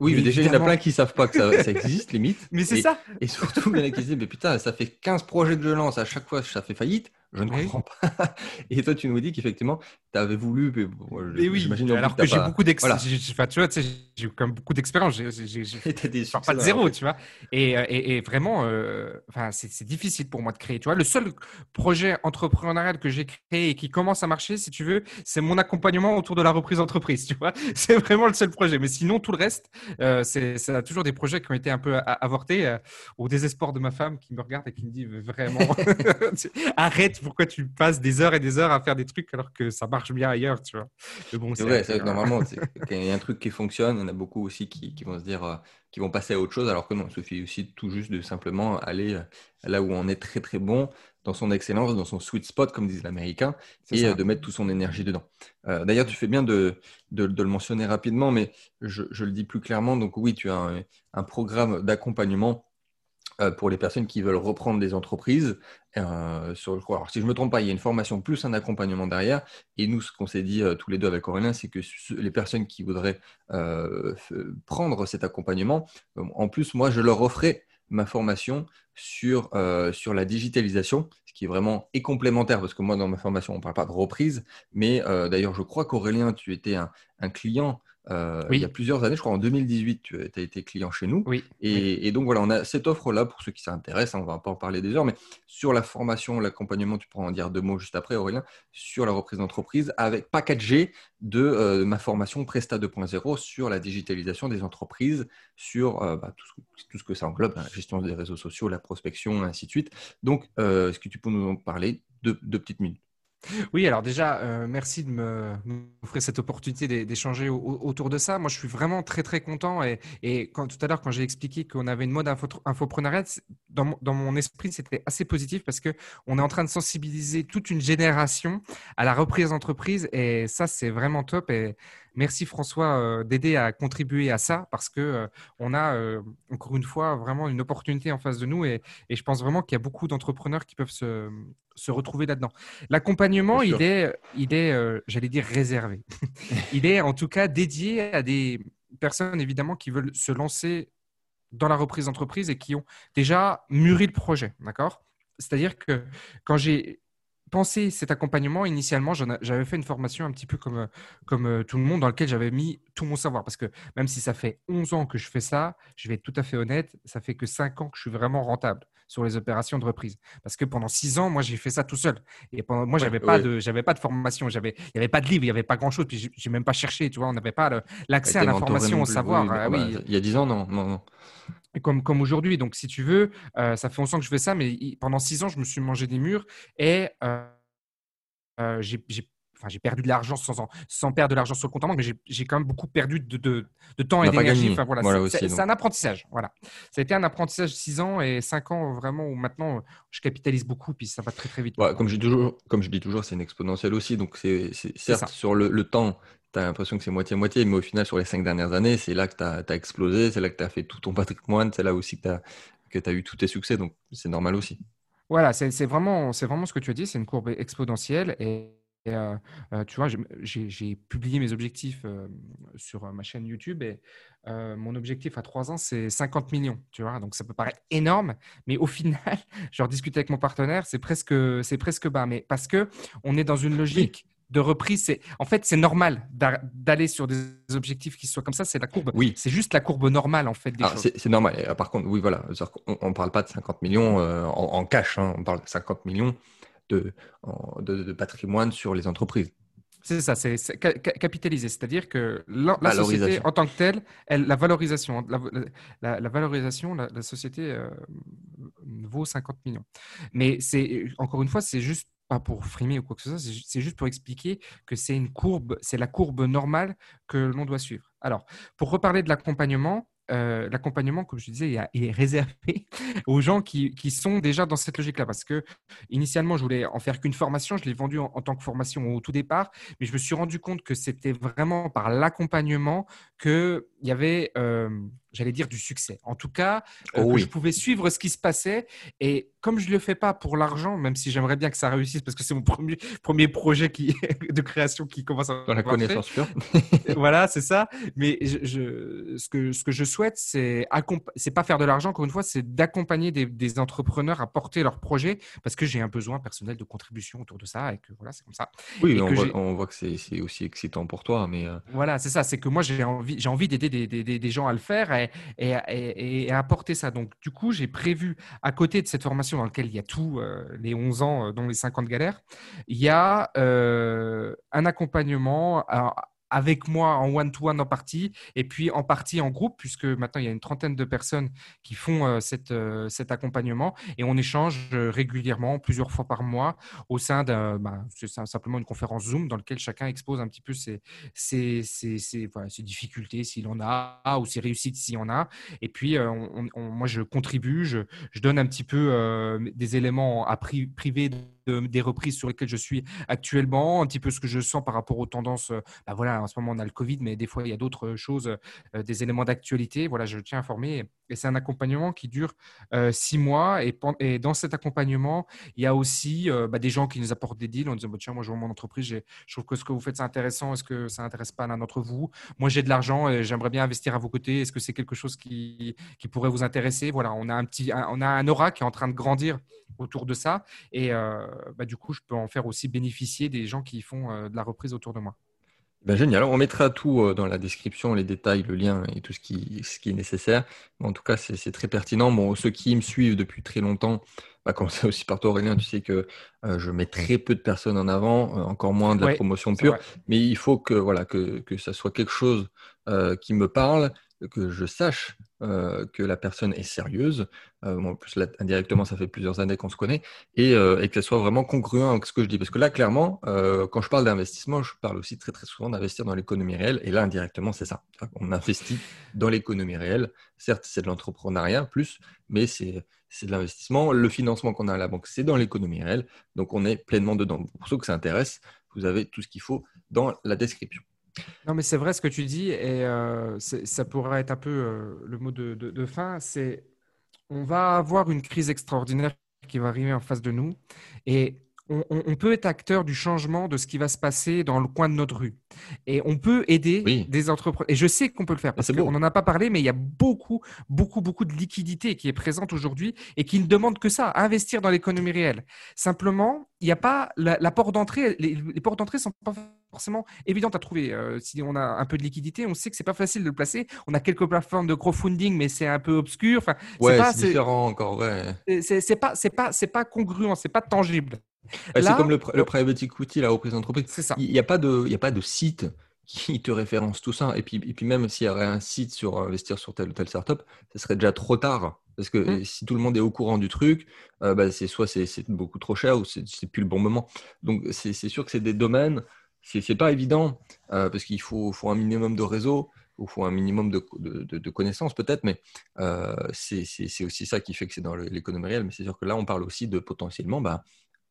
oui, mais, déjà, il y en a plein qui savent pas que ça, existe, limite. mais c'est ça. Et surtout, il y en a qui se disent, mais putain, ça fait 15 projets que je lance, à chaque fois, ça fait faillite. Je ne comprends pas. Et toi, tu nous dis qu'effectivement, tu avais voulu. Mais, oui, alors que, j'ai beaucoup d'expérience. Enfin, tu vois, j'ai quand même beaucoup d'expérience. J'ai pas de zéro, tu vois. Et, euh, et, et vraiment, euh, c'est difficile pour moi de créer. Tu vois, le seul projet entrepreneurial que j'ai créé et qui commence à marcher, si tu veux, c'est mon accompagnement autour de la reprise d'entreprise. Tu vois, c'est vraiment le seul projet. Mais sinon, tout le reste, euh, c'est toujours des projets qui ont été un peu avortés euh, au désespoir de ma femme qui me regarde et qui me dit vraiment arrête pourquoi tu passes des heures et des heures à faire des trucs alors que ça marche bien ailleurs, tu vois. bon, c'est vrai, normalement, quand il y a un truc qui fonctionne, on a beaucoup aussi qui, vont se dire, euh, qui vont passer à autre chose, alors que non, il suffit aussi tout juste de simplement aller euh, là où on est très très bon, dans son excellence, dans son sweet spot, comme disent l'américain, et euh, de mettre toute son énergie dedans. D'ailleurs, tu fais bien de, de, le mentionner rapidement, mais je, je, le dis plus clairement. Donc oui, tu as un programme d'accompagnement pour les personnes qui veulent reprendre des entreprises. Euh, sur, alors, si je ne me trompe pas, il y a une formation plus un accompagnement derrière. Et nous, ce qu'on s'est dit euh, tous les deux avec Aurélien, c'est que les personnes qui voudraient prendre cet accompagnement, en plus, moi, je leur offrais ma formation sur, sur la digitalisation, ce qui est vraiment complémentaire, parce que moi, dans ma formation, on ne parle pas de reprise. Mais d'ailleurs, je crois qu'Aurélien, tu étais un, un client euh, il y a plusieurs années, je crois en 2018, tu as été client chez nous. Oui. Et, donc voilà, on a cette offre-là pour ceux qui s'intéressent, hein, on va pas en parler des heures, mais sur la formation, l'accompagnement, tu pourras en dire deux mots juste après, Aurélien, sur la reprise d'entreprise avec packagé de euh, ma formation Presta 2.0 sur la digitalisation des entreprises, sur euh, bah, tout, ce, que ça englobe, hein, la gestion des réseaux sociaux, la prospection, ainsi de suite. Donc, est-ce que tu peux nous en parler? Deux, deux petites minutes oui, alors déjà, euh, merci de m'offrir cette opportunité d'échanger autour de ça. Moi, je suis vraiment très, très content. Et, quand, tout à l'heure, quand j'ai expliqué qu'on avait une mode info, dans, dans, mon esprit, c'était assez positif parce qu'on est en train de sensibiliser toute une génération à la reprise d'entreprise. Et ça, c'est vraiment top. Et merci François euh, d'aider à contribuer à ça parce que euh, on a euh, encore une fois vraiment une opportunité en face de nous et, je pense vraiment qu'il y a beaucoup d'entrepreneurs qui peuvent se, retrouver là-dedans. L'accompagnement, il est, il est j'allais dire réservé. il est en tout cas dédié à des personnes évidemment qui veulent se lancer dans la reprise d'entreprise et qui ont déjà mûri le projet. D'accord? C'est-à-dire que quand j'ai pensé cet accompagnement, initialement, j'avais fait une formation un petit peu comme, comme euh, tout le monde, dans lequel j'avais mis tout mon savoir. Parce que même si ça fait 11 ans que je fais ça, je vais être tout à fait honnête, ça fait que 5 ans que je suis vraiment rentable sur les opérations de reprise. Parce que pendant 6 ans, moi, j'ai fait ça tout seul. Et pendant, moi, j'avais pas de, j'avais pas de formation, j'avais, il n'y avait pas de livre, il n'y avait pas grand-chose. Puis, j'ai même pas cherché, tu vois, on n'avait pas l'accès à l'information, au savoir. Ah bah, il y a 10 ans, non, non, non comme, comme aujourd'hui. Donc, si tu veux, euh, ça fait 11 ans que je fais ça, mais pendant 6 ans, je me suis mangé des murs et euh, euh, j'ai Enfin, perdu de l'argent sans, sans perdre de l'argent sur le compte en banque, mais j'ai quand même beaucoup perdu de, de, de temps et d'énergie. Enfin, voilà, c'est un apprentissage. Voilà. Ça a été un apprentissage 6 ans et 5 ans vraiment où maintenant je capitalise beaucoup puis ça va très très vite. comme, je dis toujours, comme je dis toujours, c'est une exponentielle aussi. Donc, c'est certes sur le, le temps, tu as l'impression que c'est moitié-moitié, mais au final, sur les cinq dernières années, c'est là que tu as, explosé, c'est là que tu as fait tout ton patrimoine, c'est là aussi que tu as, eu tous tes succès, donc c'est normal aussi. Voilà, c'est vraiment, vraiment ce que tu as dit, c'est une courbe exponentielle. Et, euh, euh, tu vois, j'ai publié mes objectifs euh, sur ma chaîne YouTube et mon objectif à trois ans, c'est 50 millions. Tu vois, donc ça peut paraître énorme, mais au final, je rediscutais avec mon partenaire, c'est presque, presque bas. Mais parce que on est dans une logique de reprise, c'est en fait c'est normal d'aller sur des objectifs qui soient comme ça. C'est la courbe. Oui. C'est juste la courbe normale en fait. C'est normal. Euh, par contre, oui, voilà. On, ne parle pas de 50 millions euh, en, cash. Hein. On parle de 50 millions de, de, patrimoine sur les entreprises. C'est ça, c'est capitaliser. C'est-à-dire que la, société en tant que telle, elle, la valorisation, la, la, valorisation, la, société euh, vaut 50 millions. Mais c'est encore une fois, c'est juste pour frimer ou quoi que ce soit, c'est juste pour expliquer que c'est une courbe, c'est la courbe normale que l'on doit suivre. Alors, pour reparler de l'accompagnement, euh, l'accompagnement, comme je disais, est réservé aux gens qui, sont déjà dans cette logique-là. Parce que initialement, je voulais en faire qu'une formation. Je l'ai vendu en, tant que formation au tout départ, mais je me suis rendu compte que c'était vraiment par l'accompagnement qu'il y avait, euh, j'allais dire, du succès. En tout cas, euh, oh je pouvais suivre ce qui se passait. Et comme je ne le fais pas pour l'argent, même si j'aimerais bien que ça réussisse, parce que c'est mon premier, premier projet qui, de création qui commence à... Dans la connaissance pure. voilà, c'est ça. Mais je, ce, que, ce que je souhaite, c'est c'est pas faire de l'argent, encore une fois, c'est d'accompagner des, entrepreneurs à porter leur projet, parce que j'ai un besoin personnel de contribution autour de ça, et que voilà, c'est comme ça. Oui, on voit, que c'est aussi excitant pour toi, mais... Euh, voilà, c'est ça, c'est que moi, j'ai envie, envie d'aider des, des, des, gens à le faire et, apporter ça. Donc, du coup, j'ai prévu, à côté de cette formation dans laquelle il y a tout, euh, les 11 ans, euh, dont les 50 galères, il y a un accompagnement avec moi en one-to-one en partie, et puis en partie en groupe, puisque maintenant il y a une trentaine de personnes qui font euh, cette, euh, cet accompagnement, et on échange euh, régulièrement, plusieurs fois par mois, au sein d'un, bah, simplement une conférence Zoom dans laquelle chacun expose un petit peu ses, ses, ses, ses, difficultés, s'il en a, ou ses réussites, s'il en a. Et puis, moi, je contribue, je, je, donne un petit peu des éléments à privé des reprises sur lesquelles je suis actuellement, un petit peu ce que je sens par rapport aux tendances. Bah voilà, en ce moment, on a le Covid, mais des fois, il y a d'autres choses, euh, des éléments d'actualité. Voilà, je tiens à informer. Et c'est un accompagnement qui dure euh, six mois. Et, dans cet accompagnement, il y a aussi bah, des gens qui nous apportent des deals en disant bah, Tiens, moi, je vois mon entreprise, je trouve que ce que vous faites, c'est intéressant. Est-ce que ça n'intéresse pas l'un d'entre vous? Moi, j'ai de l'argent et j'aimerais bien investir à vos côtés. Est-ce que c'est quelque chose qui, pourrait vous intéresser? Voilà, on a un petit, on a un aura qui est en train de grandir autour de ça. Et euh, bah, du coup, je peux en faire aussi bénéficier des gens qui font euh, de la reprise autour de moi. Ben génial. On mettra tout euh, dans la description, les détails, le lien et tout ce qui, ce qui est nécessaire. en tout cas, c'est très pertinent. Bon, ceux qui me suivent depuis très longtemps, bah, comme c'est aussi par toi Aurélien, tu sais que je mets très peu de personnes en avant, encore moins de la promotion pure. Mais il faut que voilà que, que ça soit quelque chose qui me parle, que je sache euh, que la personne est sérieuse. Euh, en plus, indirectement, ça fait plusieurs années qu'on se connaît, et, euh, et que soit vraiment congruent avec ce que je dis. Parce que là, clairement, quand je parle d'investissement, je parle aussi très très souvent d'investir dans l'économie réelle, et là, indirectement, c'est ça. On investit dans l'économie réelle. Certes, c'est de l'entrepreneuriat plus, mais c'est de l'investissement. Le financement qu'on a à la banque, c'est dans l'économie réelle. Donc, on est pleinement dedans. Pour ceux que ça intéresse, vous avez tout ce qu'il faut dans la description. Non, mais c'est vrai ce que tu dis, et euh, ça pourrait être un peu euh, le mot de, de, fin. C'est on va avoir une crise extraordinaire qui va arriver en face de nous, et on, peut être acteur du changement de ce qui va se passer dans le coin de notre rue. Et on peut aider des entrepreneurs. Et je sais qu'on peut le faire parce qu'on n'en a pas parlé, mais il y a beaucoup, beaucoup, beaucoup de liquidité qui est présente aujourd'hui et qui ne demande que ça, investir dans l'économie réelle. Simplement, il n'y a pas la, porte d'entrée. Les, portes d'entrée sont pas forcément évidentes à trouver. Euh, si on a un peu de liquidité, on sait que c'est pas facile de le placer. On a quelques plateformes de crowdfunding, mais c'est un peu obscur. Enfin, c'est différent encore. Ouais. C'est pas, c'est pas, c'est pas congruent, c'est pas tangible. C'est comme le, le private equity, la reprise d'entreprise. Il n'y a, pas de, a pas de site qui te référence tout ça. Et puis, et puis même s'il y aurait un site sur investir sur telle ou telle startup, ce serait déjà trop tard. Parce que mmh. si tout le monde est au courant du truc, euh, bah, c'est soit c'est beaucoup trop cher ou c'est plus le bon moment. Donc c'est sûr que c'est des domaines, c'est pas évident euh, parce qu'il faut, faut, un minimum de réseau ou faut un minimum de, de, de connaissances peut-être, mais euh, c'est aussi ça qui fait que c'est dans l'économie réelle. Mais c'est sûr que là, on parle aussi de potentiellement bah,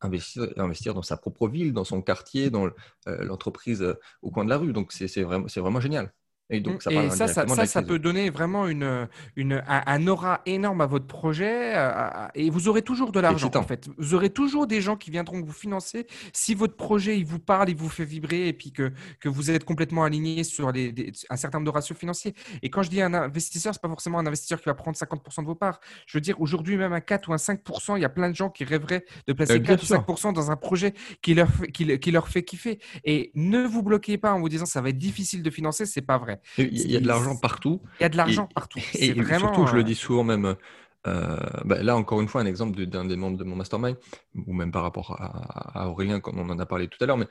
investir, dans sa propre ville, dans son quartier, dans euh, l'entreprise euh, au coin de la rue. Donc, c'est vraiment génial. Et donc, ça, ça, ça, ça, peut donner vraiment une, une, un, aura énorme à votre projet euh, et vous aurez toujours de l'argent en fait. Vous aurez toujours des gens qui viendront vous financer si votre projet il vous parle, il vous fait vibrer et puis que, que vous êtes complètement aligné sur les, un certain nombre de ratios financiers. Et quand je dis un investisseur, c'est pas forcément un investisseur qui va prendre 50% de vos parts. Je veux dire, aujourd'hui, même un 4 ou un 5%, il y a plein de gens qui rêveraient de placer 4 ou 5% dans un projet qui leur, qui, qui leur fait kiffer. Et ne vous bloquez pas en vous disant ça va être difficile de financer, c'est pas vrai. Il y a de l'argent partout. Il y a de l'argent partout. Et, vraiment, surtout, je le euh, dis souvent même, euh, bah, là encore une fois, un exemple d'un des membres de mon mastermind, ou même par rapport à, Aurélien, comme on en a parlé tout à l'heure, mais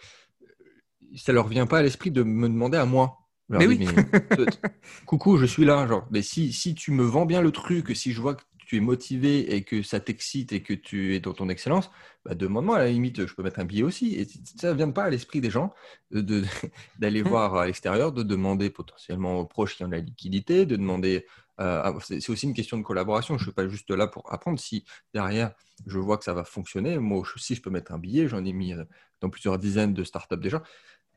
ça leur vient pas à l'esprit de me demander à moi. Mais oui. coucou, je suis là. Genre, mais si, si tu me vends bien le truc, si je vois que tu es motivé et que ça t'excite et que tu es dans ton excellence, bah demande-moi à la limite, je peux mettre un billet aussi. Et ça ne vient pas à l'esprit des gens d'aller de, mmh. voir à l'extérieur, de demander potentiellement aux proches qui ont de la liquidité, de demander. Euh, c'est aussi une question de collaboration. Je ne suis pas juste là pour apprendre. Si derrière, je vois que ça va fonctionner, moi aussi, je peux mettre un billet. J'en ai mis euh, dans plusieurs dizaines de startups déjà.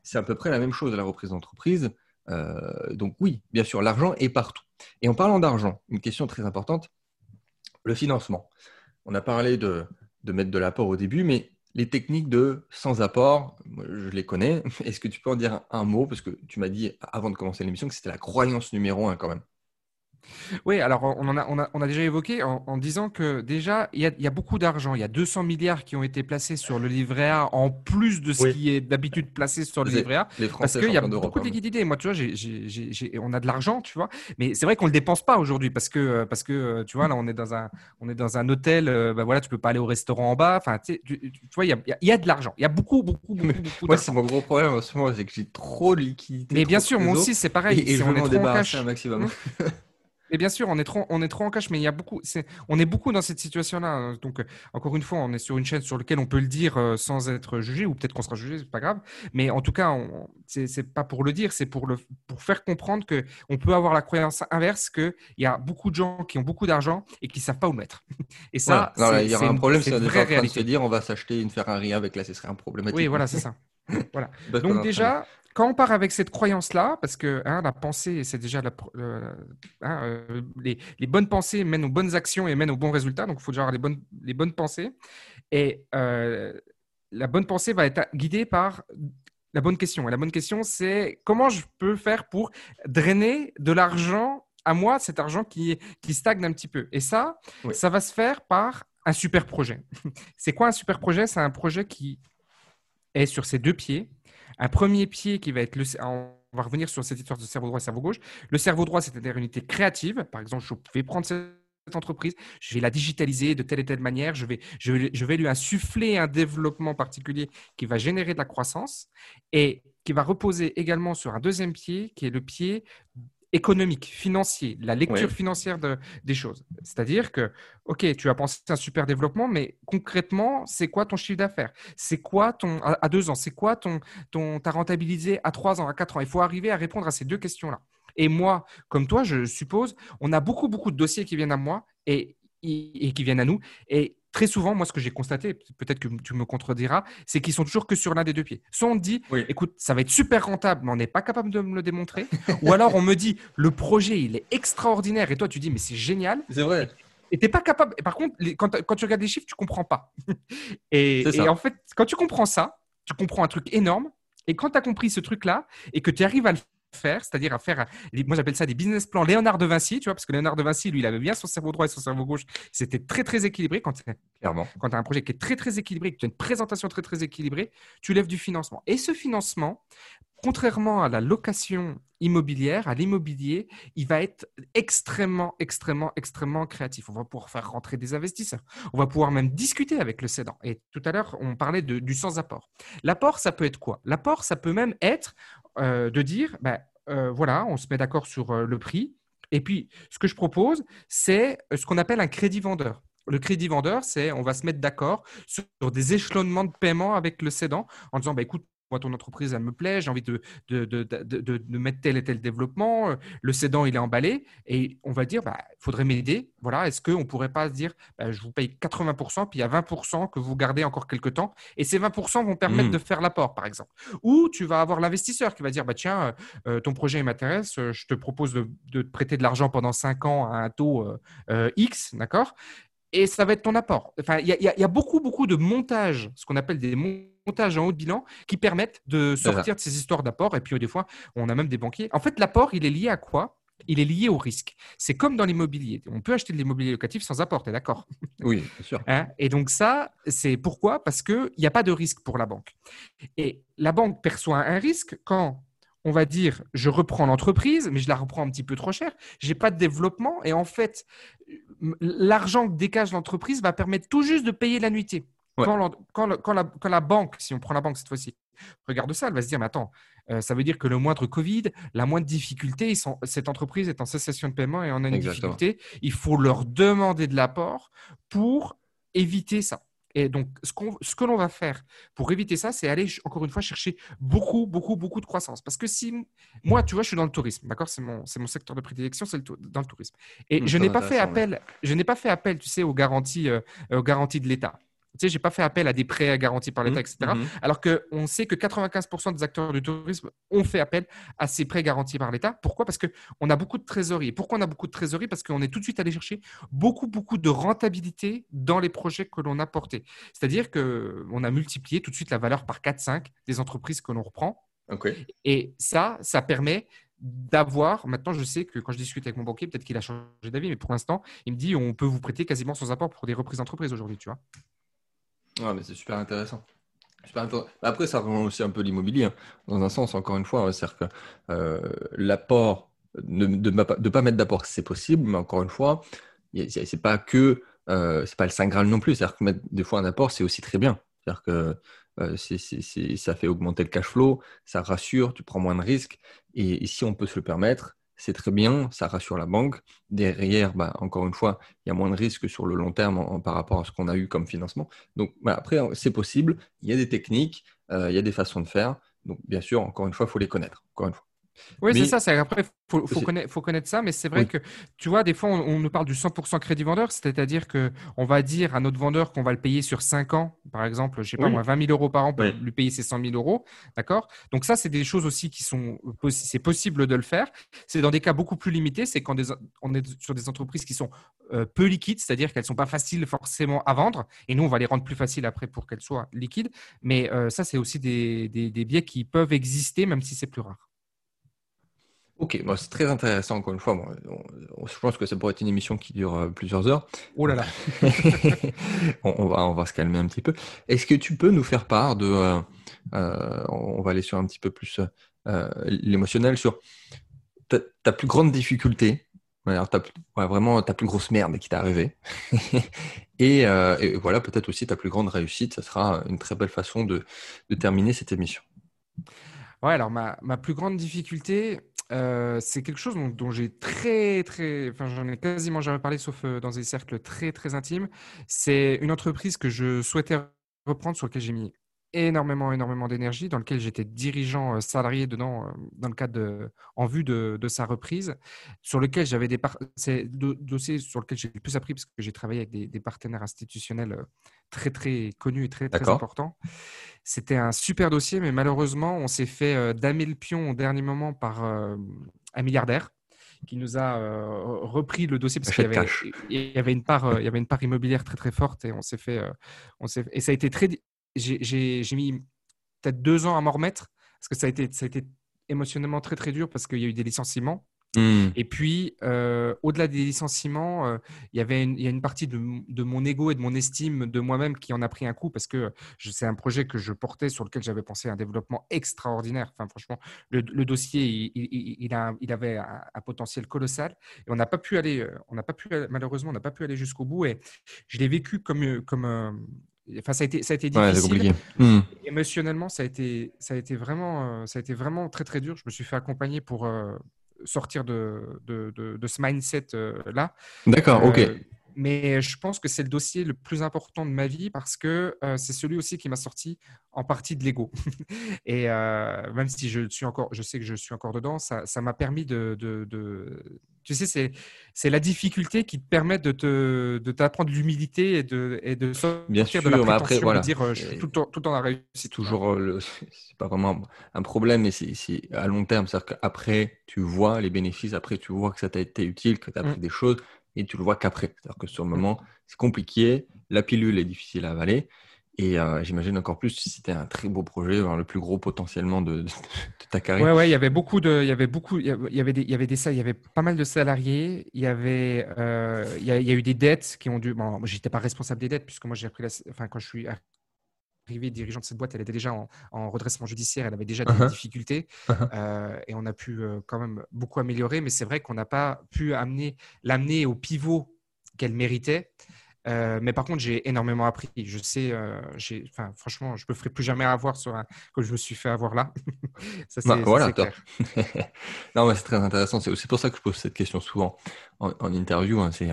C'est à peu près la même chose à la reprise d'entreprise. Euh, donc oui, bien sûr, l'argent est partout. Et en parlant d'argent, une question très importante, le financement. On a parlé de, mettre de l'apport au début, mais les techniques de sans apport, je les connais. Est-ce que tu peux en dire un mot? Parce que tu m'as dit avant de commencer l'émission que c'était la croyance numéro un quand même. Oui, alors on, en a, on, a, on a déjà évoqué en, disant que déjà, il y a, beaucoup d'argent. Il y a 200 milliards qui ont été placés sur le livret A en plus de ce qui est d'habitude placé sur le livret A. parce qu'il y a beaucoup de liquidités. Moi, tu vois, on a de l'argent, tu vois. Mais c'est vrai qu'on ne le dépense pas aujourd'hui parce que, parce que, tu vois, là, on est dans un, on est dans un hôtel. Euh, bah voilà, tu peux pas aller au restaurant en bas. Enfin, tu, vois, il y, a, il y a de l'argent. Il y a beaucoup, beaucoup, beaucoup, beaucoup Moi, c'est mon gros problème en ce moment, c'est que j'ai trop de liquidités. Mais bien sûr, moi aussi, c'est pareil. Et, je veux m'en débarrasser un maximum. Et bien sûr, on est trop, on est trop en cash, mais il y a beaucoup, on est beaucoup dans cette situation-là. Donc, encore une fois, on est sur une chaîne sur laquelle on peut le dire euh, sans être jugé, ou peut-être qu'on sera jugé, c'est pas grave. Mais en tout cas, c'est pas pour le dire, c'est pour le, pour faire comprendre que on peut avoir la croyance inverse qu'il y a beaucoup de gens qui ont beaucoup d'argent et qui savent pas où mettre. Et ça, il y aura un problème, c'est déjà en train de se dire, on va s'acheter une Ferrari avec là, ce serait un problème. Oui, voilà, c'est ça. voilà. Donc déjà, quand on part avec cette croyance-là, parce que hein, la pensée, c'est déjà la, hein, euh, les, bonnes pensées mènent aux bonnes actions et mènent aux bons résultats. Donc, il faut déjà avoir les bonnes, les bonnes pensées. Et euh, la bonne pensée va être guidée par la bonne question. Et la bonne question, c'est comment je peux faire pour drainer de l'argent à moi, cet argent qui, qui stagne un petit peu. Et ça, ça va se faire par un super projet. c'est quoi un super projet? C'est un projet qui est sur ses deux pieds, un premier pied qui va être le. On va revenir sur cette histoire de cerveau droit et cerveau gauche. Le cerveau droit, c'est-à-dire une unité créative. Par exemple, je vais prendre cette entreprise, je vais la digitaliser de telle et telle manière, je je vais lui insuffler un développement particulier qui va générer de la croissance et qui va reposer également sur un deuxième pied qui est le pied économique, financier, la lecture financière de, des choses. C'est-à-dire que, OK, tu as pensé un super développement, mais concrètement, c'est quoi ton chiffre d'affaires? C'est quoi ton, à, deux ans, c'est quoi ton, ton, ta rentabilisé à trois ans, à quatre ans? Il faut arriver à répondre à ces deux questions-là. Et moi, comme toi, je suppose, on a beaucoup, beaucoup de dossiers qui viennent à moi et, et qui viennent à nous. Et très souvent, moi, ce que j'ai constaté, peut-être que tu me contrediras, c'est qu'ils sont toujours que sur l'un des deux pieds. Soit on dit, écoute, ça va être super rentable, mais on n'est pas capable de me le démontrer. Ou alors on me dit, le projet, il est extraordinaire. Et toi, tu dis, mais c'est génial. C'est vrai. Et t'es pas capable. Et par contre, quand, quand tu regardes les chiffres, tu comprends pas. et en fait, quand tu comprends ça, tu comprends un truc énorme. Et quand tu as compris ce truc-là et que tu arrives à le faire, c'est-à-dire à faire, moi j'appelle ça des business plans Léonard de Vinci, tu vois, parce que Léonard de Vinci, lui, il avait bien son cerveau droit et son cerveau gauche. C'était très, très équilibré. Quand tu Clairement. quand tu as un projet qui est très, très équilibré, que tu as une présentation très, très équilibrée, tu lèves du financement. Et ce financement, contrairement à la location immobilière, à l'immobilier, il va être extrêmement, extrêmement, extrêmement créatif. On va pouvoir faire rentrer des investisseurs. On va pouvoir même discuter avec le cédant. Et tout à l'heure, on parlait de- du sans-apport. L'apport, ça peut être quoi? L'apport, ça peut même être euh, de dire, ben, euh, voilà, on se met d'accord sur euh, le prix. Et puis, ce que je propose, c'est euh, ce qu'on appelle un crédit vendeur. Le crédit vendeur, c'est on va se mettre d'accord sur des échelonnements de paiement avec le cédant en disant bah, écoute, moi, ton entreprise, elle me plaît, j'ai envie de, de, de, de, de- mettre tel et tel développement. Euh, Le cédant, il est emballé et on va dire bah, il faudrait m'aider. Voilà, est-ce qu'on ne pourrait pas se dire bah, je vous paye 80%, puis il y a 20% que vous gardez encore quelques temps et ces 20% vont permettre de faire l'apport, par exemple. Ou tu vas avoir l'investisseur qui va dire bah, tiens, euh, ton projet m'intéresse, euh, je te propose de, de te prêter de l'argent pendant 5 ans à un taux euh, euh, X, d'accord? Et ça va être ton apport. Enfin, il y, y a beaucoup, beaucoup de montages, ce qu'on appelle des montages en haut de bilan, qui permettent de sortir de ces histoires d'apport. Et puis, euh, des fois, on a même des banquiers. En fait, l'apport, il est lié à quoi? Il est lié au risque. C'est comme dans l'immobilier. On peut acheter de l'immobilier locatif sans apport, tu es d'accord? Oui, bien sûr. Hein? Et donc ça, c'est pourquoi? Parce qu'il n'y a pas de risque pour la banque. Et la banque perçoit un risque quand on va dire, je reprends l'entreprise, mais je la reprends un petit peu trop cher, j'ai pas de développement, et en fait, l'argent que dégage l'entreprise va permettre tout juste de payer l'annuité. Ouais. Quand, la, quand la banque, si on prend la banque cette fois-ci, regarde ça, elle va se dire, mais attends, euh, ça veut dire que le moindre Covid, la moindre difficulté, ils sont- cette entreprise est en cessation de paiement et on a une Exactement. difficulté, il faut leur demander de l'apport pour éviter ça. Et donc, ce, ce que l'on va faire pour éviter ça, c'est aller, encore une fois, chercher beaucoup, beaucoup, beaucoup de croissance. Parce que si, moi, tu vois, je suis dans le tourisme, d'accord C'est mon, secteur de prédilection, c'est dans le tourisme. Et Hum, je n'ai pas fait ouais. appel, je n'ai pas fait appel, tu sais, aux garanties, euh, aux garanties de l'État. Tu sais, j'ai pas fait appel à des prêts garantis par l'État, Mhm, etc. mhm. Alors qu'on sait que 95% des acteurs du tourisme ont fait appel à ces prêts garantis par l'État. Pourquoi? Parce qu'on a beaucoup de trésorerie. Pourquoi on a beaucoup de trésorerie? Parce qu'on est tout de suite allé chercher beaucoup, beaucoup de rentabilité dans les projets que l'on a portés. C'est-à-dire qu'on a multiplié tout de suite la valeur par 4-5 des entreprises que l'on reprend. Et ça, ça permet d'avoir, maintenant je sais que quand je discute avec mon banquier, peut-être qu'il a changé d'avis, mais pour l'instant, il me dit on peut vous prêter quasiment sans apport pour des reprises d'entreprise aujourd'hui, tu vois. Mais c'est super intéressant. Intéressant. Après, ça rejoint aussi un peu l'immobilier, hein. dans un sens, encore une fois, hein, c'est-à-dire que euh, l'apport, de ne pas, mettre d'apport, c'est possible, mais encore une fois, c'est pas que, euh, c'est pas le Saint Graal non plus, c'est-à-dire que mettre des fois un apport, c'est aussi très bien. C'est-à-dire que euh, ça fait augmenter le cash flow, ça rassure, tu prends moins de risques, et si on peut se le permettre, c'est très bien, ça rassure la banque. Derrière, bah, encore une fois, il y a moins de risques sur le long terme en- par rapport à ce qu'on a eu comme financement. Donc bah, après, c'est possible, il y a des techniques, euh, il y a des façons de faire. Donc bien sûr, encore une fois, il faut les connaître. Encore une fois. Oui, Mais- c'est ça. Après, il faut, connaître, faut connaître ça, mais c'est vrai Oui. que, tu vois, des fois, on, on nous parle du 100% crédit vendeur, c'est-à-dire que on va dire à notre vendeur qu'on va le payer sur 5 ans, par exemple, je sais pas moi, 20 000 euros par an pour Oui. lui payer ses 100 000 euros, d'accord? Donc ça, c'est des choses aussi qui sont, c'est possible de le faire. C'est dans des cas beaucoup plus limités, c'est quand des- on est sur des entreprises qui sont euh, peu liquides, c'est-à-dire qu'elles sont pas faciles forcément à vendre, et nous, on va les rendre plus faciles après pour qu'elles soient liquides. Mais euh, ça, c'est aussi des, des, des biais qui peuvent exister, même si c'est plus rare. Ok, bon, c'est très intéressant, encore une fois. Bon, on- on- je pense que ça pourrait être une émission qui dure euh, plusieurs heures. Oh là là. on, on va, on va se calmer un petit peu. Est-ce que tu peux nous faire part de... euh, euh, on va aller sur un petit peu plus l'émotionnel, sur ta, ta plus grande difficulté, alors ta, plus- ouais, vraiment ta plus grosse merde qui t'est arrivée. et, et voilà, peut-être aussi ta plus grande réussite. Ça sera une très belle façon de, de terminer cette émission. Ouais, alors ma, ma plus grande difficulté, euh, c'est quelque chose dont, dont j'ai très, très, enfin, j'en ai quasiment jamais parlé, sauf euh, dans des cercles très, très intimes. C'est une entreprise que je souhaitais reprendre, sur laquelle j'ai mis énormément, énormément d'énergie, dans lequel j'étais dirigeant euh, salarié dedans, euh, dans le cadre de, en vue de, de sa reprise, sur lequel j'avais des c'est le do- dossier sur lequel j'ai le plus appris parce que j'ai travaillé avec des, des partenaires institutionnels euh, très, très connus et très, très importants. C'était un super dossier, mais malheureusement, on s'est fait damer le pion au dernier moment par un milliardaire qui nous a repris le dossier parce qu'il y avait, il y avait une part, il y avait une part immobilière très très forte et on s'est fait, on s'est et ça a été très, j'ai mis peut-être deux ans à m'en remettre parce que ça a été, ça a été émotionnellement très très dur parce qu'il y a eu des licenciements. Hmm. Et puis, euh, au-delà des licenciements, euh, il y avait une, il y a une partie de, de, mon ego et de mon estime de moi-même qui en a pris un coup parce que c'est un projet que je portais sur lequel j'avais pensé un développement extraordinaire. Enfin, franchement, le, dossier, il, il, a, il avait un, potentiel colossal et on n'a pas pu aller, on n'a pas pu, malheureusement, on n'a pas pu aller jusqu'au bout. Et je l'ai vécu comme, comme Enfin, ça a été, ça a été difficile. Hmm. Émotionnellement, ça a été, ça a été vraiment, ça a été vraiment très très dur. Je me suis fait accompagner pour, sortir de, de, de, ce mindset-là. Euh, D'accord, ok. Euh, mais je pense que c'est le dossier le plus important de ma vie parce que euh, c'est celui aussi qui m'a sorti en partie de l'ego. et même si je suis encore, je sais que je suis encore dedans, ça m'a permis de, de, de, tu sais, c'est, c'est la difficulté qui te permet de, te, de t'apprendre l'humilité et de, et de sortir Bien sûr, de la prétention après, voilà. de dire je suis tout tout le temps la réussite. C'est toujours, le, c'est pas vraiment un problème, mais c'est, c'est à long terme. C'est-à-dire qu'après, tu vois les bénéfices, après, tu vois que ça t'a été utile, que tu as appris mmh. des choses, et tu le vois qu'après. C'est-à-dire que sur le mmh. moment, c'est compliqué, la pilule est difficile à avaler, et euh, j'imagine encore plus si c'était un très beau projet, le plus gros potentiellement de, ta carrière. Ouais, ouais, il y avait beaucoup de, il y avait beaucoup, il y avait des, il y avait des, il y avait pas mal de salariés. Il y avait, euh, il, y a, il, y a, eu des dettes qui ont dû. Bon, j'étais pas responsable des dettes puisque moi j'ai pris la, enfin quand je suis arrivé dirigeant de cette boîte, elle était déjà en, redressement judiciaire, elle avait déjà des uh-huh. difficultés uh-huh. Euh, et on a pu quand même beaucoup améliorer. Mais c'est vrai qu'on n'a pas pu amener, l'amener au pivot qu'elle méritait. Euh, mais par contre, j'ai énormément appris. Je sais, euh, enfin, franchement, je ne me ferai plus jamais avoir sur un, que je me suis fait avoir là. ça, c'est, bah, voilà, non, mais c'est très intéressant. C'est aussi pour ça que je pose cette question souvent en, interview. Hein. c'est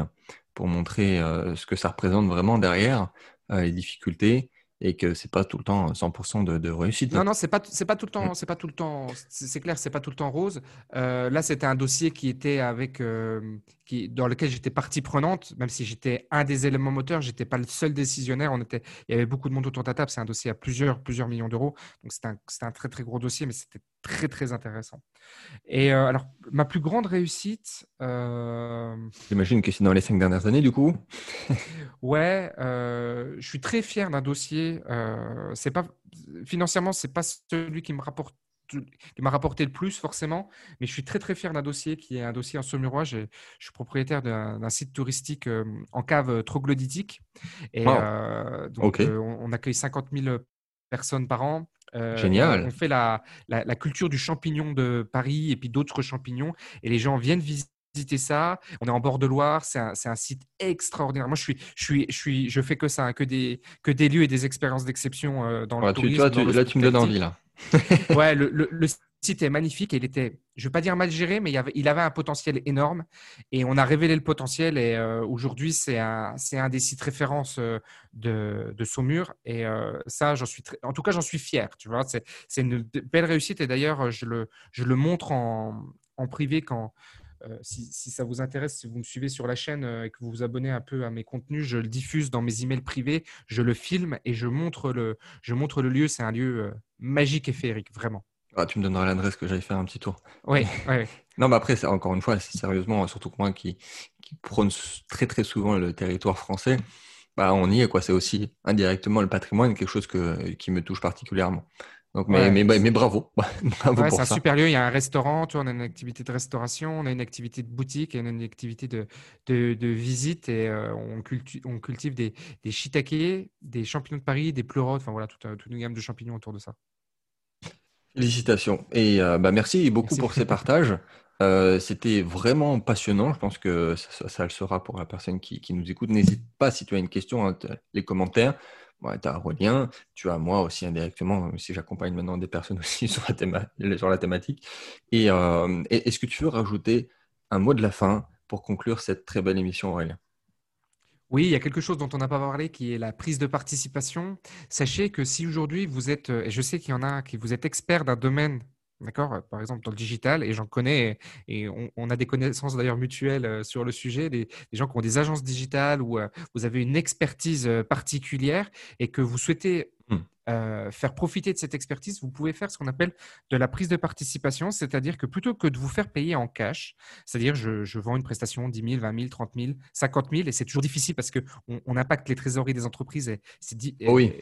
pour montrer euh, ce que ça représente vraiment derrière, les difficultés, et que c'est pas tout le temps 100% de, de, réussite. Non, non, c'est pas c'est pas tout le temps, mm. c'est pas tout le temps, c'est clair, c'est pas tout le temps rose. Euh, là, c'était un dossier qui était avec, euh, qui dans lequel j'étais partie prenante, même si j'étais un des éléments moteurs, j'étais pas le seul décisionnaire. On était, il y avait beaucoup de monde autour de la table. C'est un dossier à plusieurs plusieurs millions d'euros, donc c'est un, un très très gros dossier, mais c'était très très intéressant. Et euh, alors, ma plus grande réussite. J'imagine que c'est dans les cinq dernières années, du coup. ouais, je suis très fier d'un dossier euh, c'est pas financièrement, c'est pas celui qui me rapporte qui m'a rapporté le plus forcément, mais je suis très très fier d'un dossier qui est un dossier en Saumurois. Je, je suis propriétaire d'un site touristique euh, en cave troglodytique et euh, donc on, accueille 50 000 personnes par an. Génial. On fait la, la, la, culture du champignon de Paris et puis d'autres champignons et les gens viennent visiter visiter ça. On est en bord de Loire. C'est un, un, site extraordinaire. Moi, je suis, je suis, je suis, je fais que ça, hein, que des, que des lieux et des expériences d'exception euh, dans le tourisme. là, tu me donnes envie là. ouais, le, site est magnifique. Il était, je vais pas dire mal géré, mais il avait, un potentiel énorme. Et on a révélé le potentiel. Et euh, aujourd'hui c'est un, un des sites références euh, de, de Saumur. Et ça j'en suis, très, en tout cas j'en suis fier. Tu vois, c'est une belle réussite. Et d'ailleurs je le, je le montre en, en privé quand euh, si, ça vous intéresse, si vous me suivez sur la chaîne euh, et que vous vous abonnez un peu à mes contenus, je le diffuse dans mes emails privés, je le filme et je montre le, je montre le lieu. C'est un lieu euh, magique et féerique, vraiment. Ah, tu me donneras l'adresse que j'aille faire un petit tour. Oui, oui. non, mais après, encore une fois, sérieusement, surtout moi qui, qui prône très très souvent le territoire français, bah, on y est. quoi. C'est aussi indirectement le patrimoine, quelque chose que, qui me touche particulièrement. Donc, mais, mais, mais, bravo. bravo c'est un super lieu. Il y a un restaurant, tu vois, on a une activité de restauration, on a une activité de boutique et on a une activité de, de, de visite et euh, on, cultive, on cultive des, des shiitakes, des champignons de Paris, des pleurotes, enfin voilà, toute, toute, une gamme de champignons autour de ça. Félicitations. Et euh, bah, merci beaucoup pour ces partages. Euh, c'était vraiment passionnant. Je pense que ça, ça, le sera pour la personne qui, qui nous écoute. N'hésite pas si tu as une question, hein, les commentaires tu as Aurélien, tu as moi aussi indirectement, si j'accompagne maintenant des personnes aussi sur la, thématique. Euh, et est-ce que tu veux rajouter un mot de la fin pour conclure cette très belle émission, Aurélien? Oui, il y a quelque chose dont on n'a pas parlé qui est la prise de participation. Sachez que si aujourd'hui vous êtes, et je sais qu'il y en a qui vous êtes expert d'un domaine D'accord Par exemple, dans le digital, et j'en connais, et on, a des connaissances d'ailleurs mutuelles sur le sujet, des, gens qui ont des agences digitales où vous avez une expertise particulière et que vous souhaitez mmh. Euh, faire profiter de cette expertise, vous pouvez faire ce qu'on appelle de la prise de participation, c'est-à-dire que plutôt que de vous faire payer en cash, c'est-à-dire je, vends une prestation 10 000, 20 000, 30 000, 50 000, et c'est toujours difficile parce qu'on on impacte les trésoreries des entreprises et c'est oui.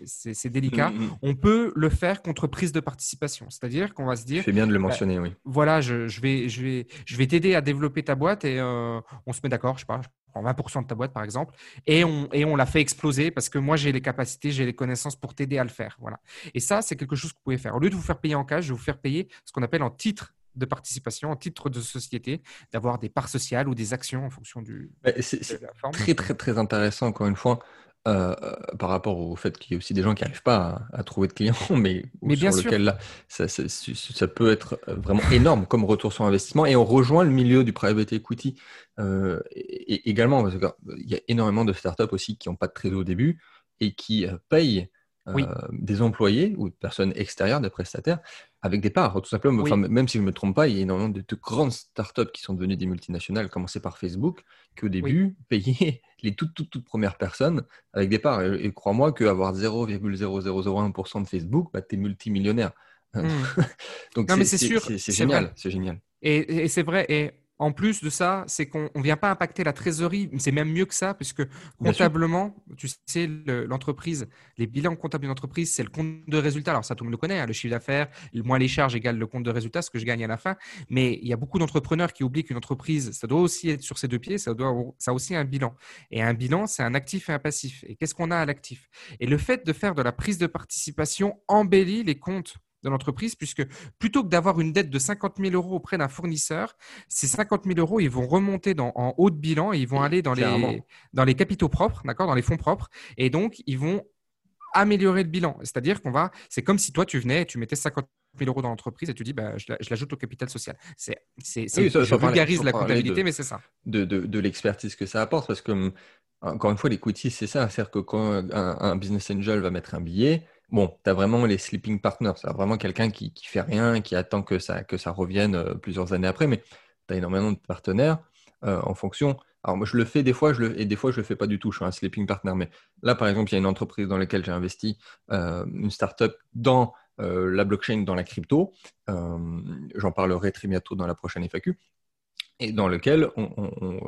délicat, mm, mm, on peut le faire contre prise de participation, c'est-à-dire qu'on va se dire… C'est bien de le bah, mentionner, oui. Voilà, je, je vais, je vais, je vais t'aider à développer ta boîte et euh, on se met d'accord, je sais pas, prends 20% de ta boîte par exemple, et on, et on la fait exploser parce que moi j'ai les capacités, j'ai les connaissances pour t'aider à le faire. Voilà. Et ça, c'est quelque chose que vous pouvez faire. Au lieu de vous faire payer en cash, je vais vous faire payer ce qu'on appelle en titre de participation, en titre de société, d'avoir des parts sociales ou des actions en fonction du. C'est très très très intéressant encore une fois. Euh, par rapport au fait qu'il y a aussi des gens qui n'arrivent pas à, trouver de clients, mais, mais bien sur lequel là, ça, ça, peut être euh, vraiment énorme comme retour sur investissement. Et on rejoint le milieu du private equity euh, et, également, parce qu'il y a énormément de startups aussi qui n'ont pas de trésor au début et qui payent des employés ou de personnes extérieures, des prestataires, avec des parts, tout simplement. Enfin, même si je ne me trompe pas, il y a énormément de, grandes startups qui sont devenues des multinationales, commencé par Facebook, qui au début payaient les toutes, toutes, toutes premières personnes avec des parts. Et, crois-moi qu'avoir 0,0001% de Facebook, bah, tu es multimillionnaire. Hmm. Donc, c'est sûr. C'est génial. C'est génial. Et, et c'est vrai. Et en plus de ça, c'est qu'on ne vient pas impacter la trésorerie. C'est même mieux que ça, puisque comptablement, tu sais, l'entreprise, les bilans comptables d'une entreprise, c'est le compte de résultat. Alors ça, tout le monde le connaît, hein, le chiffre d'affaires, moins les charges égale le compte de résultat, ce que je gagne à la fin. Mais il y a beaucoup d'entrepreneurs qui oublient qu'une entreprise, ça doit aussi être sur ses deux pieds, ça, doit, ça a aussi un bilan. Et un bilan, c'est un actif et un passif. Et qu'est-ce qu'on a à l'actif? Et le fait de faire de la prise de participation embellit les comptes de l'entreprise, puisque plutôt que d'avoir une dette de 50 000 euros auprès d'un fournisseur, ces 50 000 euros, ils vont remonter dans, en haut de bilan et ils vont aller dans les, dans les capitaux propres, d'accord, dans les fonds propres, et donc ils vont améliorer le bilan. C'est-à-dire qu'on va, c'est comme si toi tu venais, et tu mettais 50 000 euros dans l'entreprise et tu dis, bah, je, l'ajoute au capital social. C'est, c'est, je vulgarise la comptabilité, mais c'est ça. De, de, de l'expertise que ça apporte, parce que encore une fois, l'equity, c'est ça. C'est-à-dire que quand un, un, business angel va mettre un billet, bon, tu as vraiment les sleeping partners, c'est vraiment quelqu'un qui, qui fait rien, qui attend que ça, que ça revienne euh, plusieurs années après, mais tu as énormément de partenaires euh, en fonction. Alors moi je le fais des fois, et des fois je le fais pas du tout, je suis un sleeping partner, mais là par exemple il y a une entreprise dans laquelle j'ai investi, euh, une startup dans la blockchain, dans la crypto, j'en parlerai très bientôt dans la prochaine FAQ, et dans lequel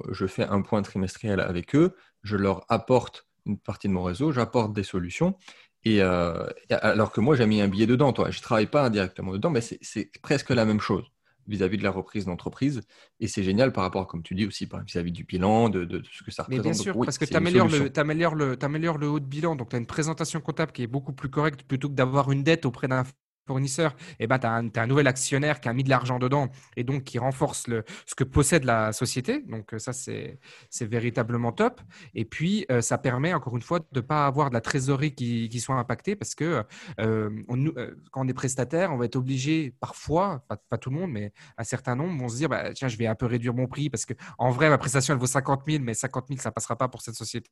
je fais un point trimestriel avec eux, je leur apporte une partie de mon réseau, j'apporte des solutions et euh, alors que moi, j'ai mis un billet dedans, toi. Je ne travaille pas directement dedans, mais c'est presque la même chose vis-à-vis de la reprise d'entreprise. Et c'est génial par rapport, comme tu dis aussi, vis-à-vis du bilan, de, de, ce que ça représente. Mais bien sûr, parce que tu améliores, le, le haut de bilan. Donc, tu as une présentation comptable qui est beaucoup plus correcte plutôt que d'avoir une dette auprès d'un fournisseur, eh ben, tu as, un nouvel actionnaire qui a mis de l'argent dedans et donc qui renforce ce que possède la société. Donc euh, ça, c'est véritablement top. Et puis, euh, ça permet, encore une fois, de ne pas avoir de la trésorerie qui, soit impactée parce que euh, quand on est prestataire, on va être obligé parfois, pas, tout le monde, mais un certain nombre vont se dire, bah, tiens, je vais un peu réduire mon prix parce que en vrai, ma prestation, elle vaut 50 000, mais 50 000, ça ne passera pas pour cette société.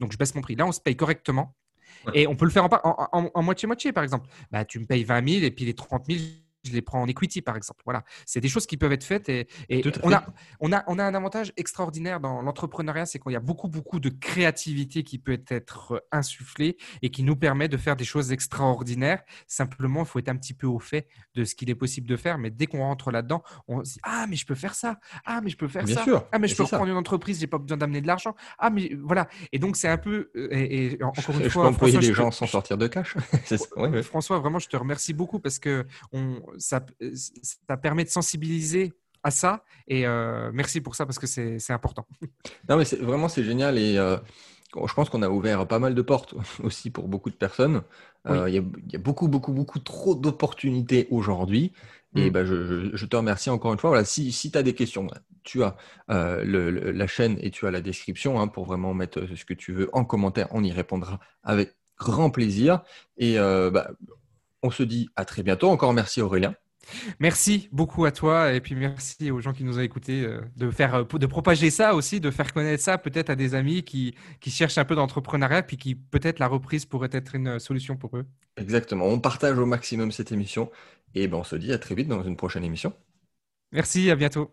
Donc, je baisse mon prix. Là, on se paye correctement. Et on peut le faire en moitié-moitié, par exemple. Bah, tu me payes 20 000 et puis les 30 000, je les prends en equity, par exemple. Voilà, c'est des choses qui peuvent être faites et, on, a, on, a, on a un avantage extraordinaire dans l'entrepreneuriat, c'est qu'il y a beaucoup, beaucoup de créativité qui peut être insufflée et qui nous permet de faire des choses extraordinaires. Simplement, il faut être un petit peu au fait de ce qu'il est possible de faire, mais dès qu'on rentre là-dedans, on se dit ah mais je peux faire ça, ah mais je peux faire ça, ah mais je peux reprendre une entreprise, j'ai pas besoin d'amener de l'argent, ah mais voilà. Et donc c'est un peu euh, et, encore une fois, peux les gens sans sortir de cash. François, vraiment, je te remercie beaucoup parce que on ça, ça permet de sensibiliser à ça. Et euh, merci pour ça parce que c'est important. Non, mais vraiment, c'est génial. Et euh, je pense qu'on a ouvert pas mal de portes aussi pour beaucoup de personnes. Euh, il y, a beaucoup, beaucoup, beaucoup trop d'opportunités aujourd'hui. Et bah, je, je, te remercie encore une fois. Voilà, si, si tu as des questions, tu as le, la chaîne et tu as la description hein, pour vraiment mettre ce que tu veux en commentaire. On y répondra avec grand plaisir. Et bah, on se dit à très bientôt. Encore merci Aurélien. Merci beaucoup à toi et puis merci aux gens qui nous ont écoutés euh, de faire euh, de propager ça aussi, de faire connaître ça peut-être à des amis qui, qui cherchent un peu d'entrepreneuriat puis qui peut-être la reprise pourrait être une solution pour eux. Exactement. On partage au maximum cette émission et ben on se dit à très vite dans une prochaine émission. Merci, à bientôt.